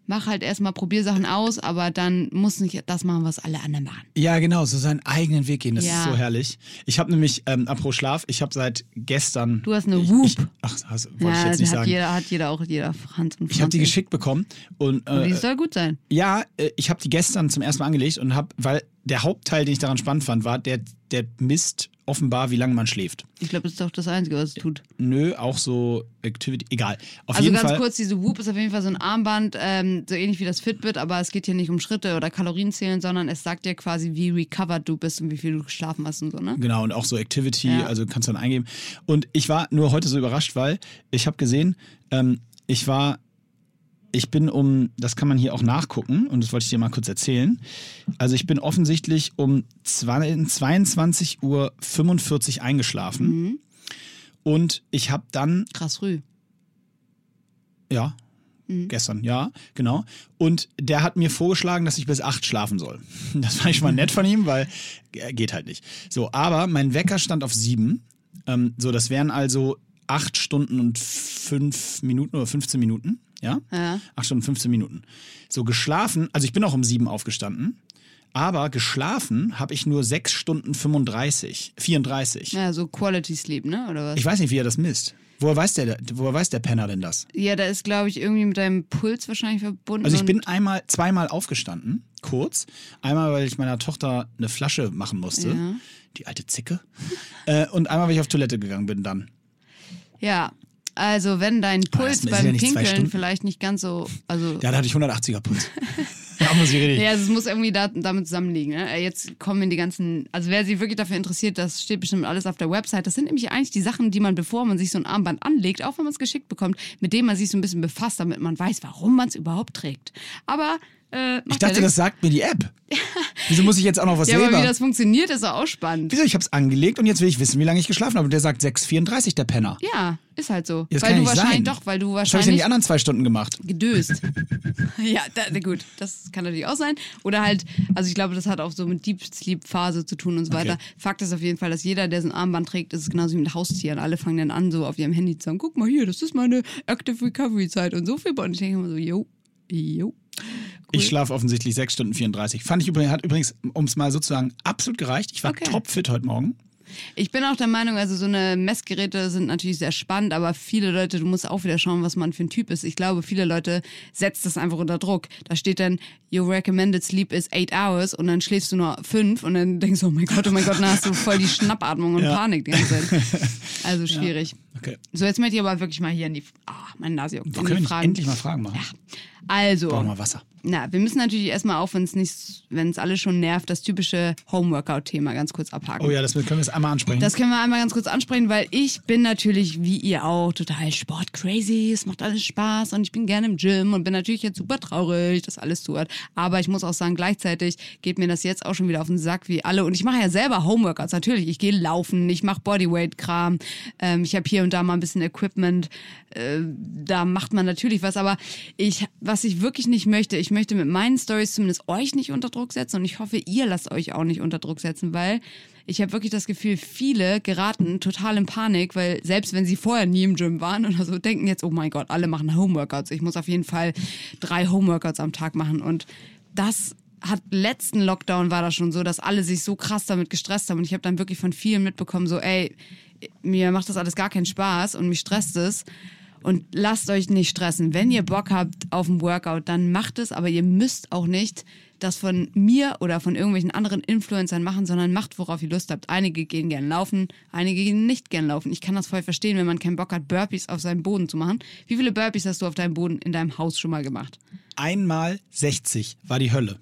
[SPEAKER 3] mach halt erstmal, probier Sachen aus, aber dann muss nicht das machen, was alle anderen machen.
[SPEAKER 2] Ja, genau, so seinen eigenen Weg gehen, das
[SPEAKER 3] Ja.
[SPEAKER 2] ist so herrlich. Ich habe nämlich, ähm, apropos Schlaf, ich habe seit gestern...
[SPEAKER 3] Du hast eine
[SPEAKER 2] ich,
[SPEAKER 3] Whoop.
[SPEAKER 2] Ich, ach, hast, wollte ich
[SPEAKER 3] Ja,
[SPEAKER 2] jetzt nicht
[SPEAKER 3] hat
[SPEAKER 2] sagen.
[SPEAKER 3] jeder, hat jeder auch, jeder Franz und
[SPEAKER 2] Ich habe die geschickt bekommen und
[SPEAKER 3] Die
[SPEAKER 2] äh,
[SPEAKER 3] soll gut sein.
[SPEAKER 2] ja, äh, ich habe die gestern zum ersten Mal angelegt und habe, weil der Hauptteil, den ich daran spannend fand, war, der, der misst offenbar, wie lange man schläft.
[SPEAKER 3] Ich glaube, das ist doch das Einzige, was es tut.
[SPEAKER 2] Nö, auch so Activity, egal. Auf
[SPEAKER 3] also ganz
[SPEAKER 2] Fall.
[SPEAKER 3] kurz, diese Whoop ist auf jeden Fall so ein Armband, ähm, so ähnlich wie das Fitbit, aber es geht hier nicht um Schritte oder Kalorien zählen, sondern es sagt dir quasi, wie recovered du bist und wie viel du geschlafen hast und so, ne?
[SPEAKER 2] Genau, und auch so Activity,
[SPEAKER 3] Ja.
[SPEAKER 2] also kannst du dann eingeben. Und ich war nur heute so überrascht, weil ich habe gesehen, ähm, ich war, ich bin um, das kann man hier auch nachgucken und das wollte ich dir mal kurz erzählen. Also ich bin offensichtlich um 22.45 Uhr eingeschlafen
[SPEAKER 3] Mhm.
[SPEAKER 2] und ich habe dann
[SPEAKER 3] Krass früh.
[SPEAKER 2] Ja. Gestern, ja, genau. Und der hat mir vorgeschlagen, dass ich bis acht schlafen soll. Das fand ich mal nett von ihm, weil äh, geht halt nicht. So, aber mein Wecker stand auf sieben. Ähm, so, das wären also acht Stunden und fünf Minuten oder 15 Minuten. Ja?
[SPEAKER 3] Ja.
[SPEAKER 2] Acht Stunden, 15 Minuten. So, geschlafen, also ich bin auch um sieben aufgestanden. Aber geschlafen habe ich nur sechs Stunden 35, 34.
[SPEAKER 3] Ja, so Quality Sleep, ne? Oder was?
[SPEAKER 2] Ich weiß nicht, wie er das misst. Woher weiß der, woher weiß der Penner denn das?
[SPEAKER 3] ja, da ist, glaube ich, irgendwie mit deinem Puls wahrscheinlich verbunden.
[SPEAKER 2] Also ich bin einmal, zweimal aufgestanden, kurz. Einmal, weil ich meiner Tochter eine Flasche machen musste.
[SPEAKER 3] Ja.
[SPEAKER 2] Die alte Zicke. äh, und einmal, weil ich auf Toilette gegangen bin dann.
[SPEAKER 3] Ja, also wenn dein Puls beim
[SPEAKER 2] ja
[SPEAKER 3] Pinkeln vielleicht nicht ganz so, also
[SPEAKER 2] Ja, da hatte ich 180er Puls. da muss ich reden.
[SPEAKER 3] Ja, also es muss irgendwie da, damit zusammenliegen. Ne? Äh, Jetzt kommen die ganzen, also wer sich wirklich dafür interessiert, das steht bestimmt alles auf der Website. Das sind nämlich eigentlich die Sachen, die man, bevor man sich so ein Armband anlegt, auch wenn man es geschickt bekommt, mit denen man sich so ein bisschen befasst, damit man weiß, warum man es überhaupt trägt. Aber Äh,
[SPEAKER 2] Ich dachte, das sagt mir die App. Wieso muss ich jetzt auch noch was
[SPEAKER 3] Ja, aber
[SPEAKER 2] selber?
[SPEAKER 3] wie das funktioniert, ist auch spannend.
[SPEAKER 2] Wieso? Ich hab's angelegt und jetzt will ich wissen, wie lange ich geschlafen habe. Und der sagt 6,34, der Penner.
[SPEAKER 3] Ja, ist halt so.
[SPEAKER 2] Das
[SPEAKER 3] weil
[SPEAKER 2] kann
[SPEAKER 3] du
[SPEAKER 2] nicht
[SPEAKER 3] wahrscheinlich
[SPEAKER 2] sein.
[SPEAKER 3] doch, weil du
[SPEAKER 2] Was habe ich denn
[SPEAKER 3] wahrscheinlich
[SPEAKER 2] die anderen zwei Stunden gemacht?
[SPEAKER 3] gedöst. ja, da, na gut, das kann natürlich auch sein. Oder halt, also ich glaube, das hat auch so mit Deep Sleep Phase zu tun und so weiter. Fakt ist auf jeden Fall, dass jeder, der so ein Armband trägt, ist es genauso wie mit Haustieren. Alle fangen dann an, so auf ihrem Handy zu sagen, guck mal hier, das ist meine Active Recovery Zeit und so viel. Und ich denke immer so, yo, yo.
[SPEAKER 2] Ich schlafe offensichtlich 6 Stunden 34. Fand ich übrigens, hat übrigens, um es mal so zu sagen, absolut gereicht. Ich war
[SPEAKER 3] Okay.
[SPEAKER 2] topfit heute Morgen.
[SPEAKER 3] Ich bin auch der Meinung, also so eine Messgeräte sind natürlich sehr spannend, aber viele Leute, du musst auch wieder schauen, was man für ein Typ ist. Ich glaube, viele Leute setzt das einfach unter Druck. Da steht dann, your recommended sleep is eight hours und dann schläfst du nur fünf und dann denkst du, oh mein Gott, oh mein Gott, dann hast du voll die Schnappatmung und
[SPEAKER 2] Ja.
[SPEAKER 3] Panik die ganze Zeit. Also schwierig.
[SPEAKER 2] Okay.
[SPEAKER 3] So, jetzt möchte ich aber wirklich mal hier in die, ah, mein Nase juckt,
[SPEAKER 2] Wir können
[SPEAKER 3] Fragen.
[SPEAKER 2] endlich mal Fragen machen.
[SPEAKER 3] Also,
[SPEAKER 2] Brauchen wir Wasser.
[SPEAKER 3] na, wir müssen natürlich erstmal auch, wenn es nicht, wenn es alle schon nervt, das typische Homeworkout-Thema ganz kurz abhaken.
[SPEAKER 2] Oh ja, das können wir jetzt einmal ansprechen.
[SPEAKER 3] Das können wir einmal ganz kurz ansprechen, weil ich bin natürlich, wie ihr auch, total sportcrazy. Es macht alles Spaß und ich bin gerne im Gym und bin natürlich jetzt super traurig, dass alles zuhört. Aber ich muss auch sagen, gleichzeitig geht mir das jetzt auch schon wieder auf den Sack, wie alle. Und ich mache ja selber Homeworkouts, natürlich. Ich gehe laufen, ich mache Bodyweight-Kram, ähm, ich habe hier und da mal ein bisschen Equipment. Äh, da macht man natürlich was. Aber ich, was ich wirklich nicht möchte, ich möchte mit meinen Stories zumindest euch nicht unter Druck setzen und ich hoffe, ihr lasst euch auch nicht unter Druck setzen, weil ich habe wirklich das Gefühl, viele geraten total in Panik, weil selbst wenn sie vorher nie im Gym waren oder so, denken jetzt, oh mein Gott, alle machen Homeworkouts. Ich muss auf jeden Fall drei Homeworkouts am Tag machen. Und das hat letzten Lockdown war das schon so, dass alle sich so krass damit gestresst haben. Und ich habe dann wirklich von vielen mitbekommen, so, ey, mir macht das alles gar keinen Spaß und mich stresst es. Und lasst euch nicht stressen. Wenn ihr Bock habt auf ein Workout, dann macht es, aber ihr müsst auch nicht das von mir oder von irgendwelchen anderen Influencern machen, sondern macht, worauf ihr Lust habt. Einige gehen gern laufen, einige gehen nicht gern laufen. Ich kann das voll verstehen, wenn man keinen Bock hat, Burpees auf seinem Boden zu machen. Wie viele Burpees hast du auf deinem Boden in deinem Haus schon mal gemacht?
[SPEAKER 2] Einmal 60 war die Hölle,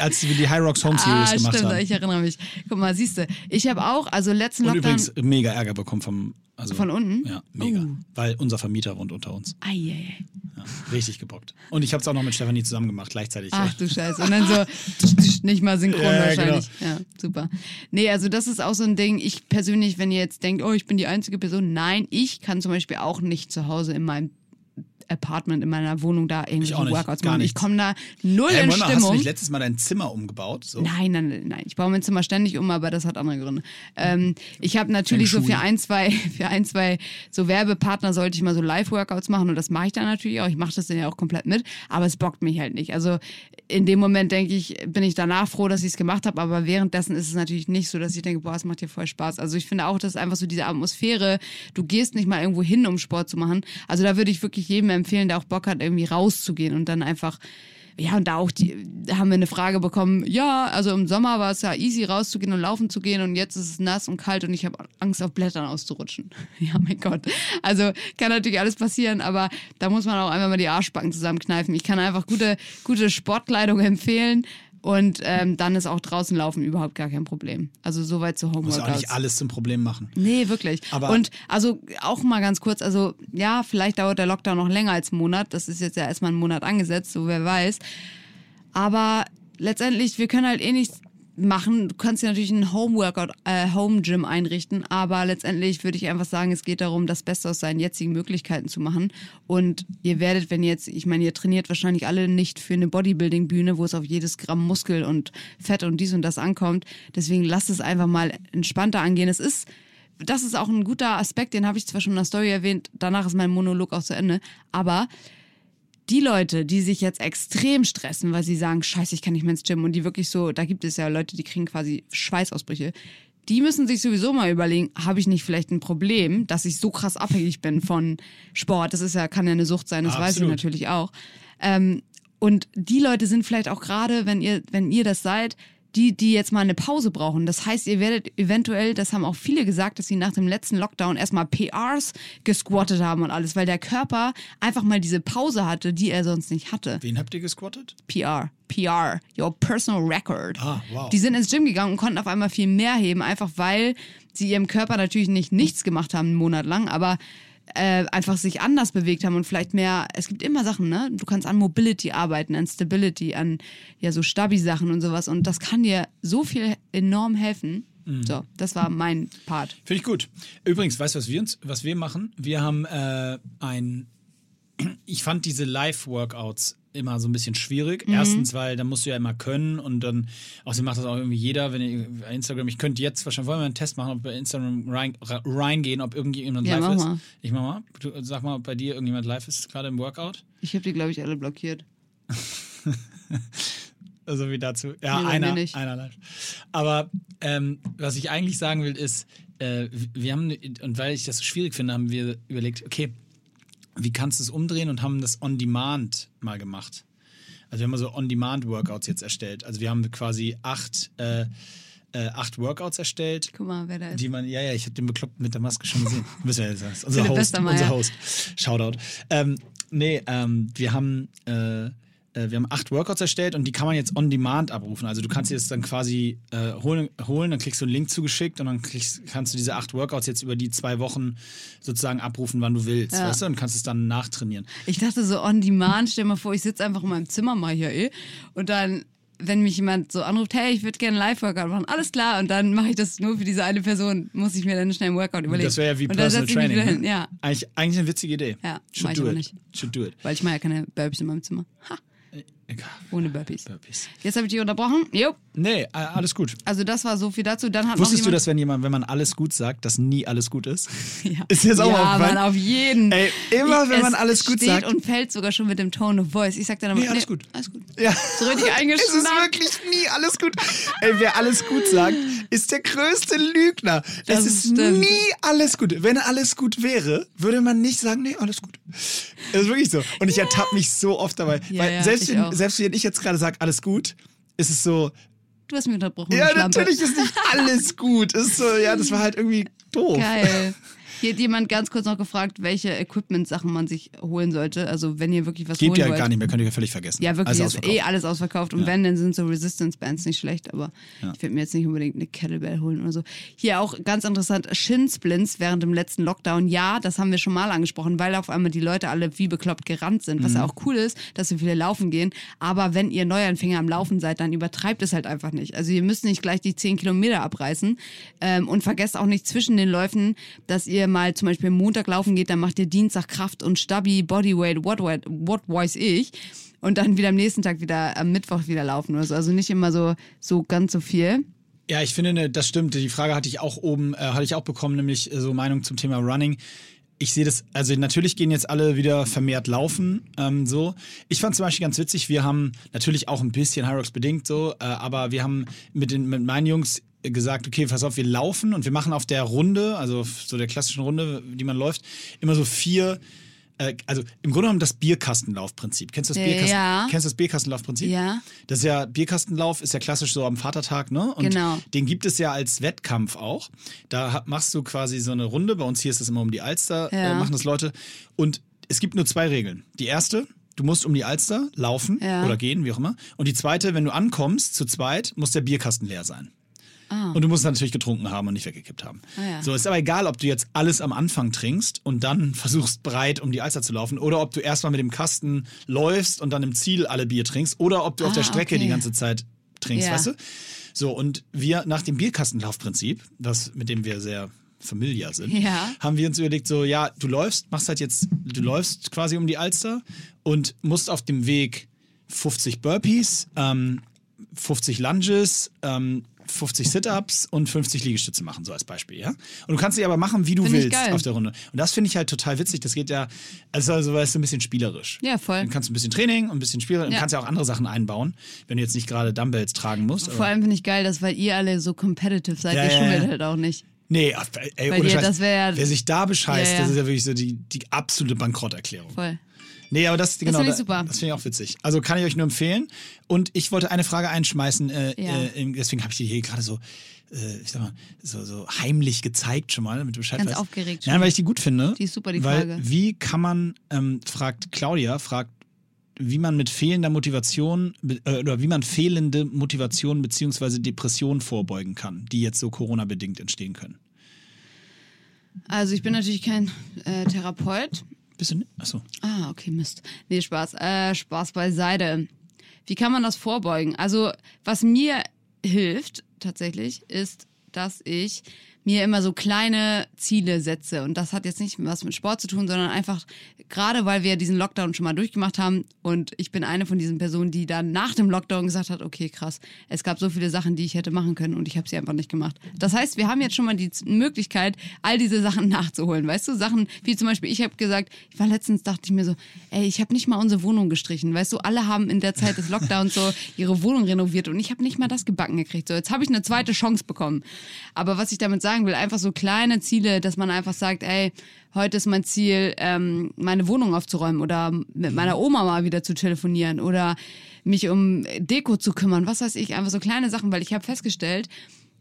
[SPEAKER 2] als wir die High Rocks Home Series
[SPEAKER 3] ah,
[SPEAKER 2] gemacht
[SPEAKER 3] stimmt,
[SPEAKER 2] haben.
[SPEAKER 3] ich erinnere mich. Guck mal, siehst du, ich habe auch, also letzten
[SPEAKER 2] Und
[SPEAKER 3] Lockdown...
[SPEAKER 2] übrigens mega Ärger bekommen vom. Also,
[SPEAKER 3] Von unten?
[SPEAKER 2] Ja, mega.
[SPEAKER 3] Oh.
[SPEAKER 2] Weil unser Vermieter wohnt unter uns.
[SPEAKER 3] Eieiei.
[SPEAKER 2] Ja, richtig gebockt. Und ich habe es auch noch mit Stefanie zusammen gemacht, gleichzeitig.
[SPEAKER 3] Ach du Scheiße. Und dann so nicht mal synchron
[SPEAKER 2] Ja, ja,
[SPEAKER 3] wahrscheinlich. Ja, super. Nee, also das ist auch so ein Ding. Ich persönlich, wenn ihr jetzt denkt, oh, ich bin die einzige Person, nein, ich kann zum Beispiel auch nicht zu Hause in meinem Apartment, in meiner Wohnung da
[SPEAKER 2] auch nicht,
[SPEAKER 3] Workouts machen. Ich komme da null
[SPEAKER 2] Hey,
[SPEAKER 3] in
[SPEAKER 2] mal, hast du
[SPEAKER 3] Stimmung.
[SPEAKER 2] nicht letztes Mal dein Zimmer umgebaut? So?
[SPEAKER 3] Nein, nein, nein. Ich baue mein Zimmer ständig um, aber das hat andere Gründe. Ähm, ich habe natürlich so für ein, zwei, für ein, zwei so Werbepartner sollte ich mal so Live-Workouts machen und das mache ich dann natürlich auch. Ich mache das dann ja auch komplett mit, aber es bockt mich halt nicht. Also in dem Moment denke ich, bin ich danach froh, dass ich es gemacht habe, aber währenddessen ist es natürlich nicht so, dass ich denke, boah, es macht dir voll Spaß. Also ich finde auch, dass einfach so diese Atmosphäre, du gehst nicht mal irgendwo hin, um Sport zu machen. Also da würde ich wirklich jedem empfehlen, der auch Bock hat, irgendwie rauszugehen und dann einfach ja, und da auch die, haben wir eine Frage bekommen, ja, also im Sommer war es ja easy rauszugehen und laufen zu gehen und jetzt ist es nass und kalt und ich habe Angst auf Blättern auszurutschen. Ja, mein Gott. Also kann natürlich alles passieren, aber da muss man auch einfach mal die Arschbacken zusammenkneifen. Ich kann einfach gute, gute Sportkleidung empfehlen und ähm, dann ist auch draußen laufen überhaupt gar kein Problem. Also soweit zu
[SPEAKER 2] Muss
[SPEAKER 3] Homeworkouts.
[SPEAKER 2] ja auch nicht alles zum Problem machen.
[SPEAKER 3] Nee, wirklich.
[SPEAKER 2] Aber-
[SPEAKER 3] und also auch mal ganz kurz, also ja, vielleicht dauert der Lockdown noch länger als einen Monat. Das ist jetzt ja erstmal einen Monat angesetzt, so wer weiß. Aber letztendlich, wir können halt eh nichts machen. Du kannst dir natürlich ein Home-Workout, äh, Home-Gym einrichten, aber letztendlich würde ich einfach sagen, es geht darum, das Beste aus seinen jetzigen Möglichkeiten zu machen. Und ihr werdet, wenn ihr jetzt, ich meine, ihr trainiert wahrscheinlich alle nicht für eine Bodybuilding-Bühne, wo es auf jedes Gramm Muskel und Fett und dies und das ankommt. Deswegen lasst es einfach mal entspannter angehen. Es ist das ist auch ein guter Aspekt, den habe ich zwar schon in der Story erwähnt, danach ist mein Monolog auch zu Ende, aber die Leute, die sich jetzt extrem stressen, weil sie sagen, scheiße, ich kann nicht mehr ins Gym und die wirklich so, da gibt es ja Leute, die kriegen quasi Schweißausbrüche, die müssen sich sowieso mal überlegen, habe ich nicht vielleicht ein Problem, dass ich so krass abhängig bin von Sport, das ist ja, kann ja eine Sucht sein, das weiß ich
[SPEAKER 2] Absolut.
[SPEAKER 3] natürlich auch. Ähm, und die Leute sind vielleicht auch gerade, wenn ihr, wenn ihr das seid, die, die jetzt mal eine Pause brauchen. Das heißt, ihr werdet eventuell, das haben auch viele gesagt, dass sie nach dem letzten Lockdown erstmal PRs gesquattet haben und alles, weil der Körper einfach mal diese Pause hatte, die er sonst nicht hatte.
[SPEAKER 2] Wen habt ihr gesquattet?
[SPEAKER 3] PR, PR, your personal record.
[SPEAKER 2] Ah, wow.
[SPEAKER 3] Die sind ins Gym gegangen und konnten auf einmal viel mehr heben, einfach weil sie ihrem Körper natürlich nicht nichts gemacht haben, einen Monat lang, aber äh, einfach sich anders bewegt haben und vielleicht mehr, es gibt immer Sachen, ne? Du kannst an Mobility arbeiten, an Stability, an ja so Stabi-Sachen und sowas und das kann dir so viel enorm helfen. So, das war mein Part.
[SPEAKER 2] Finde ich gut. Übrigens, weißt du, was wir uns, was wir machen? Wir haben äh, ein. Ich fand diese Live-Workouts immer so ein bisschen schwierig. Erstens, weil da musst du ja immer können und dann, außerdem macht das auch irgendwie jeder, wenn ihr bei Instagram, ich könnte jetzt wahrscheinlich, wollen wir einen Test machen, ob bei Instagram rein, reingehen, ob irgendjemand
[SPEAKER 3] Ja,
[SPEAKER 2] live
[SPEAKER 3] mach
[SPEAKER 2] ist.
[SPEAKER 3] mal.
[SPEAKER 2] Ich mach mal. Du, sag mal, ob bei dir irgendjemand live ist, gerade im Workout.
[SPEAKER 3] Ich habe die, glaube ich, alle blockiert.
[SPEAKER 2] Also wie dazu. Ja,
[SPEAKER 3] Nee,
[SPEAKER 2] einer, einer live. Aber ähm, was ich eigentlich sagen will, ist, äh, wir haben, und weil ich das so schwierig finde, haben wir überlegt, okay, wie kannst du es umdrehen und haben das on demand mal gemacht. Also wir haben mal so On-Demand-Workouts jetzt erstellt. Also wir haben quasi acht, äh, äh, acht Workouts erstellt.
[SPEAKER 3] Guck mal, wer da ist.
[SPEAKER 2] Die man, ja, ja, ich habe den bekloppt mit der Maske schon gesehen. Wissen wir jetzt, unser Host, unser Host. Shoutout. Ähm, nee, ähm, wir haben, äh, wir haben acht Workouts erstellt und die kann man jetzt on demand abrufen. Also du kannst dir das dann quasi äh, holen, holen, dann kriegst du einen Link zugeschickt und dann kriegst, kannst du diese acht Workouts jetzt über die zwei Wochen sozusagen abrufen, wann du willst,
[SPEAKER 3] Ja.
[SPEAKER 2] weißt du, und kannst es dann nachtrainieren.
[SPEAKER 3] Ich dachte so on demand, stell mal vor, ich sitze einfach in meinem Zimmer mal hier eh und dann wenn mich jemand so anruft, hey, ich würde gerne einen Live-Workout machen, alles klar, und dann mache ich das nur für diese eine Person, muss ich mir dann schnell einen Workout überlegen.
[SPEAKER 2] Das wäre ja wie Personal Training.
[SPEAKER 3] hin.
[SPEAKER 2] ne?
[SPEAKER 3] Ja,
[SPEAKER 2] Eigentlich, eigentlich eine witzige Idee.
[SPEAKER 3] Ja,
[SPEAKER 2] Should do it.
[SPEAKER 3] nicht.
[SPEAKER 2] Should do it.
[SPEAKER 3] weil ich mache ja keine Burpees in meinem Zimmer. Ha,
[SPEAKER 2] Egal.
[SPEAKER 3] ohne Burpees.
[SPEAKER 2] Burpees.
[SPEAKER 3] Jetzt habe ich dich unterbrochen. Jo.
[SPEAKER 2] Nee, alles gut.
[SPEAKER 3] Also das war so viel dazu. Dann hat
[SPEAKER 2] Wusstest du, dass wenn jemand, wenn man alles gut sagt, dass nie alles gut ist?
[SPEAKER 3] Ja.
[SPEAKER 2] Ist das auch
[SPEAKER 3] ja? Mann, auf jeden.
[SPEAKER 2] Ey, immer wenn
[SPEAKER 3] es
[SPEAKER 2] man alles gut
[SPEAKER 3] steht
[SPEAKER 2] sagt-
[SPEAKER 3] und fällt sogar schon mit dem Tone of Voice. Ich sag dann aber,
[SPEAKER 2] Nee, alles gut.
[SPEAKER 3] Alles gut.
[SPEAKER 2] Ja.
[SPEAKER 3] So richtig
[SPEAKER 2] Es
[SPEAKER 3] eingeschnappt.
[SPEAKER 2] ist wirklich nie alles gut. Ey, wer alles gut sagt, ist der größte Lügner.
[SPEAKER 3] Das
[SPEAKER 2] es ist
[SPEAKER 3] stimmt.
[SPEAKER 2] nie alles gut. Wenn alles gut wäre, würde man nicht sagen, nee, alles gut. Das ist wirklich so. Und ich ertappe mich so oft dabei.
[SPEAKER 3] Ja,
[SPEAKER 2] weil
[SPEAKER 3] ja,
[SPEAKER 2] selbst,
[SPEAKER 3] ich
[SPEAKER 2] wenn,
[SPEAKER 3] auch.
[SPEAKER 2] Selbst wenn ich jetzt gerade sage, alles gut, ist es so,
[SPEAKER 3] Du hast mich unterbrochen.
[SPEAKER 2] ja, natürlich ist nicht alles gut. Ist so, ja, das war halt irgendwie doof.
[SPEAKER 3] Geil. Hier hat jemand ganz kurz noch gefragt, welche Equipment-Sachen man sich holen sollte. Also wenn ihr wirklich was
[SPEAKER 2] Gibt
[SPEAKER 3] holen
[SPEAKER 2] ja
[SPEAKER 3] wollt.
[SPEAKER 2] gar nicht mehr, könnt ihr ja völlig vergessen.
[SPEAKER 3] Ja, wirklich,
[SPEAKER 2] Also
[SPEAKER 3] ist eh alles ausverkauft. Und wenn, dann sind so Resistance-Bands nicht schlecht, aber
[SPEAKER 2] Ja.
[SPEAKER 3] ich werde mir jetzt nicht unbedingt eine Kettlebell holen oder so. Hier auch ganz interessant, Shin-Splints während dem letzten Lockdown. Ja, das haben wir schon mal angesprochen, weil auf einmal die Leute alle wie bekloppt gerannt sind,
[SPEAKER 2] Mhm.
[SPEAKER 3] was ja auch cool ist, dass so viele laufen gehen. Aber wenn ihr Neuanfänger am Laufen seid, dann übertreibt es halt einfach nicht. Also ihr müsst nicht gleich die 10 Kilometer abreißen ähm, und vergesst auch nicht zwischen den Läufen, dass ihr mal zum Beispiel Montag laufen geht, dann macht ihr Dienstag Kraft und Stabi, Bodyweight, what, what, what weiß ich und dann wieder am nächsten Tag wieder am Mittwoch wieder laufen oder so. Also nicht immer so, so ganz so viel.
[SPEAKER 2] Ja, ich finde, ne, das stimmt. Die Frage hatte ich auch oben, äh, hatte ich auch bekommen, nämlich äh, so Meinung zum Thema Running. Ich sehe das, also natürlich gehen jetzt alle wieder vermehrt laufen, ähm, so. Ich fand zum Beispiel ganz witzig, wir haben natürlich auch ein bisschen Hyrox bedingt so, äh, aber wir haben mit, den, mit meinen Jungs gesagt, okay, pass auf, wir laufen und wir machen auf der Runde, also so der klassischen Runde, die man läuft, immer so vier, äh, also im Grunde genommen das Bierkastenlaufprinzip. Kennst du das,
[SPEAKER 3] Ja.
[SPEAKER 2] Bierkasten, kennst du das Bierkastenlaufprinzip?
[SPEAKER 3] Ja.
[SPEAKER 2] Das ist ja, Bierkastenlauf ist ja klassisch so am Vatertag, ne? Und
[SPEAKER 3] Genau.
[SPEAKER 2] den gibt es ja als Wettkampf auch. Da machst du quasi so eine Runde. Bei uns hier ist es immer um die Alster,
[SPEAKER 3] Ja.
[SPEAKER 2] äh, machen das Leute. Und es gibt nur zwei Regeln. Die erste, du musst um die Alster laufen
[SPEAKER 3] Ja.
[SPEAKER 2] oder gehen, wie auch immer. Und die zweite, wenn du ankommst, zu zweit, muss der Bierkasten leer sein.
[SPEAKER 3] Ah.
[SPEAKER 2] Und du musst natürlich getrunken haben und nicht weggekippt haben.
[SPEAKER 3] Ah, ja.
[SPEAKER 2] So ist aber egal, ob du jetzt alles am Anfang trinkst und dann versuchst breit um die Alster zu laufen oder ob du erstmal mit dem Kasten läufst und dann im Ziel alle Bier trinkst oder ob du auf
[SPEAKER 3] Ah,
[SPEAKER 2] der Strecke
[SPEAKER 3] okay.
[SPEAKER 2] die ganze Zeit trinkst,
[SPEAKER 3] Ja.
[SPEAKER 2] weißt du? So und wir nach dem Bierkastenlaufprinzip, das mit dem wir sehr familiar sind,
[SPEAKER 3] Ja.
[SPEAKER 2] haben wir uns überlegt so, ja, du läufst, machst halt jetzt, du läufst quasi um die Alster und musst auf dem Weg 50 Burpees, ähm, 50 Lunges, ähm, 50 Sit-Ups und 50 Liegestütze machen, so als Beispiel, ja? Und du kannst sie aber machen, wie du
[SPEAKER 3] Find
[SPEAKER 2] willst auf der Runde. Und das finde ich halt total witzig. Das geht ja, also, also weißt du, ein bisschen spielerisch.
[SPEAKER 3] Ja, voll.
[SPEAKER 2] Dann kannst du ein bisschen Training und ein bisschen Spiel und
[SPEAKER 3] Ja.
[SPEAKER 2] kannst ja auch andere Sachen einbauen, wenn du jetzt nicht gerade Dumbbells tragen musst.
[SPEAKER 3] Vor allem finde ich geil, dass weil ihr alle so competitive seid,
[SPEAKER 2] Ja,
[SPEAKER 3] ihr schummelt
[SPEAKER 2] ja.
[SPEAKER 3] halt auch nicht.
[SPEAKER 2] Nee, ey,
[SPEAKER 3] Weil
[SPEAKER 2] ohne
[SPEAKER 3] dir-
[SPEAKER 2] Scheiß,
[SPEAKER 3] das wär-
[SPEAKER 2] wer sich da bescheißt,
[SPEAKER 3] Ja, ja.
[SPEAKER 2] das ist ja wirklich so die, die absolute Bankrotterklärung.
[SPEAKER 3] Voll.
[SPEAKER 2] Nee, aber das, genau,
[SPEAKER 3] find ich super.
[SPEAKER 2] das finde ich auch witzig. Also kann ich euch nur empfehlen. Und ich wollte eine Frage einschmeißen, äh,
[SPEAKER 3] Ja.
[SPEAKER 2] äh, deswegen habe ich die hier gerade so, äh, ich sag mal, so, so heimlich gezeigt schon mal, damit du Bescheid
[SPEAKER 3] Ganz
[SPEAKER 2] weißt.
[SPEAKER 3] aufgeregt.
[SPEAKER 2] Nein, weil ich die gut finde.
[SPEAKER 3] Die ist super, die
[SPEAKER 2] weil,
[SPEAKER 3] Frage.
[SPEAKER 2] Wie kann man, ähm, fragt Claudia, fragt, wie man mit fehlender Motivation äh, oder wie man fehlende Motivation beziehungsweise Depressionen vorbeugen kann, die jetzt so Corona-bedingt entstehen können.
[SPEAKER 3] Also ich bin natürlich kein äh, Therapeut.
[SPEAKER 2] Bist du? Achso.
[SPEAKER 3] Ah, okay, Mist. Nee, Spaß. Äh, Spaß beiseite. Wie kann man das vorbeugen? Also, was mir hilft tatsächlich, ist, dass ich mir immer so kleine Ziele setze. Und das hat jetzt nicht was mit Sport zu tun, sondern einfach, gerade weil wir diesen Lockdown schon mal durchgemacht haben und ich bin eine von diesen Personen, die dann nach dem Lockdown gesagt hat, okay, krass, es gab so viele Sachen, die ich hätte machen können und ich habe sie einfach nicht gemacht. Das heißt, wir haben jetzt schon mal die Möglichkeit, all diese Sachen nachzuholen. Weißt du, Sachen wie zum Beispiel, ich habe gesagt, ich war letztens, dachte ich mir so, ey, ich habe nicht mal unsere Wohnung gestrichen. Weißt du, alle haben in der Zeit des Lockdowns so ihre Wohnung renoviert und ich habe nicht mal das gebacken gekriegt. So, jetzt habe ich eine zweite Chance bekommen. Aber was ich damit sagen will, einfach so kleine Ziele, dass man einfach sagt, ey, heute ist mein Ziel, ähm, meine Wohnung aufzuräumen oder mit meiner Oma mal wieder zu telefonieren oder mich um Deko zu kümmern, was weiß ich, einfach so kleine Sachen, weil ich habe festgestellt,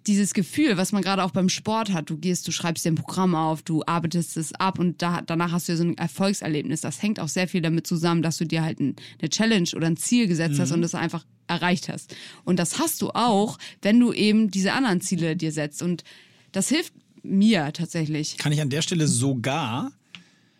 [SPEAKER 3] dieses Gefühl, was man gerade auch beim Sport hat, du gehst, du schreibst dir ein Programm auf, du arbeitest es ab und da, danach hast du ja so ein Erfolgserlebnis. Das hängt auch sehr viel damit zusammen, dass du dir halt ein, eine Challenge oder ein Ziel gesetzt hast und das einfach erreicht hast. Und das hast du auch, wenn du eben diese anderen Ziele dir setzt. Und das hilft mir tatsächlich.
[SPEAKER 2] Kann ich an der Stelle sogar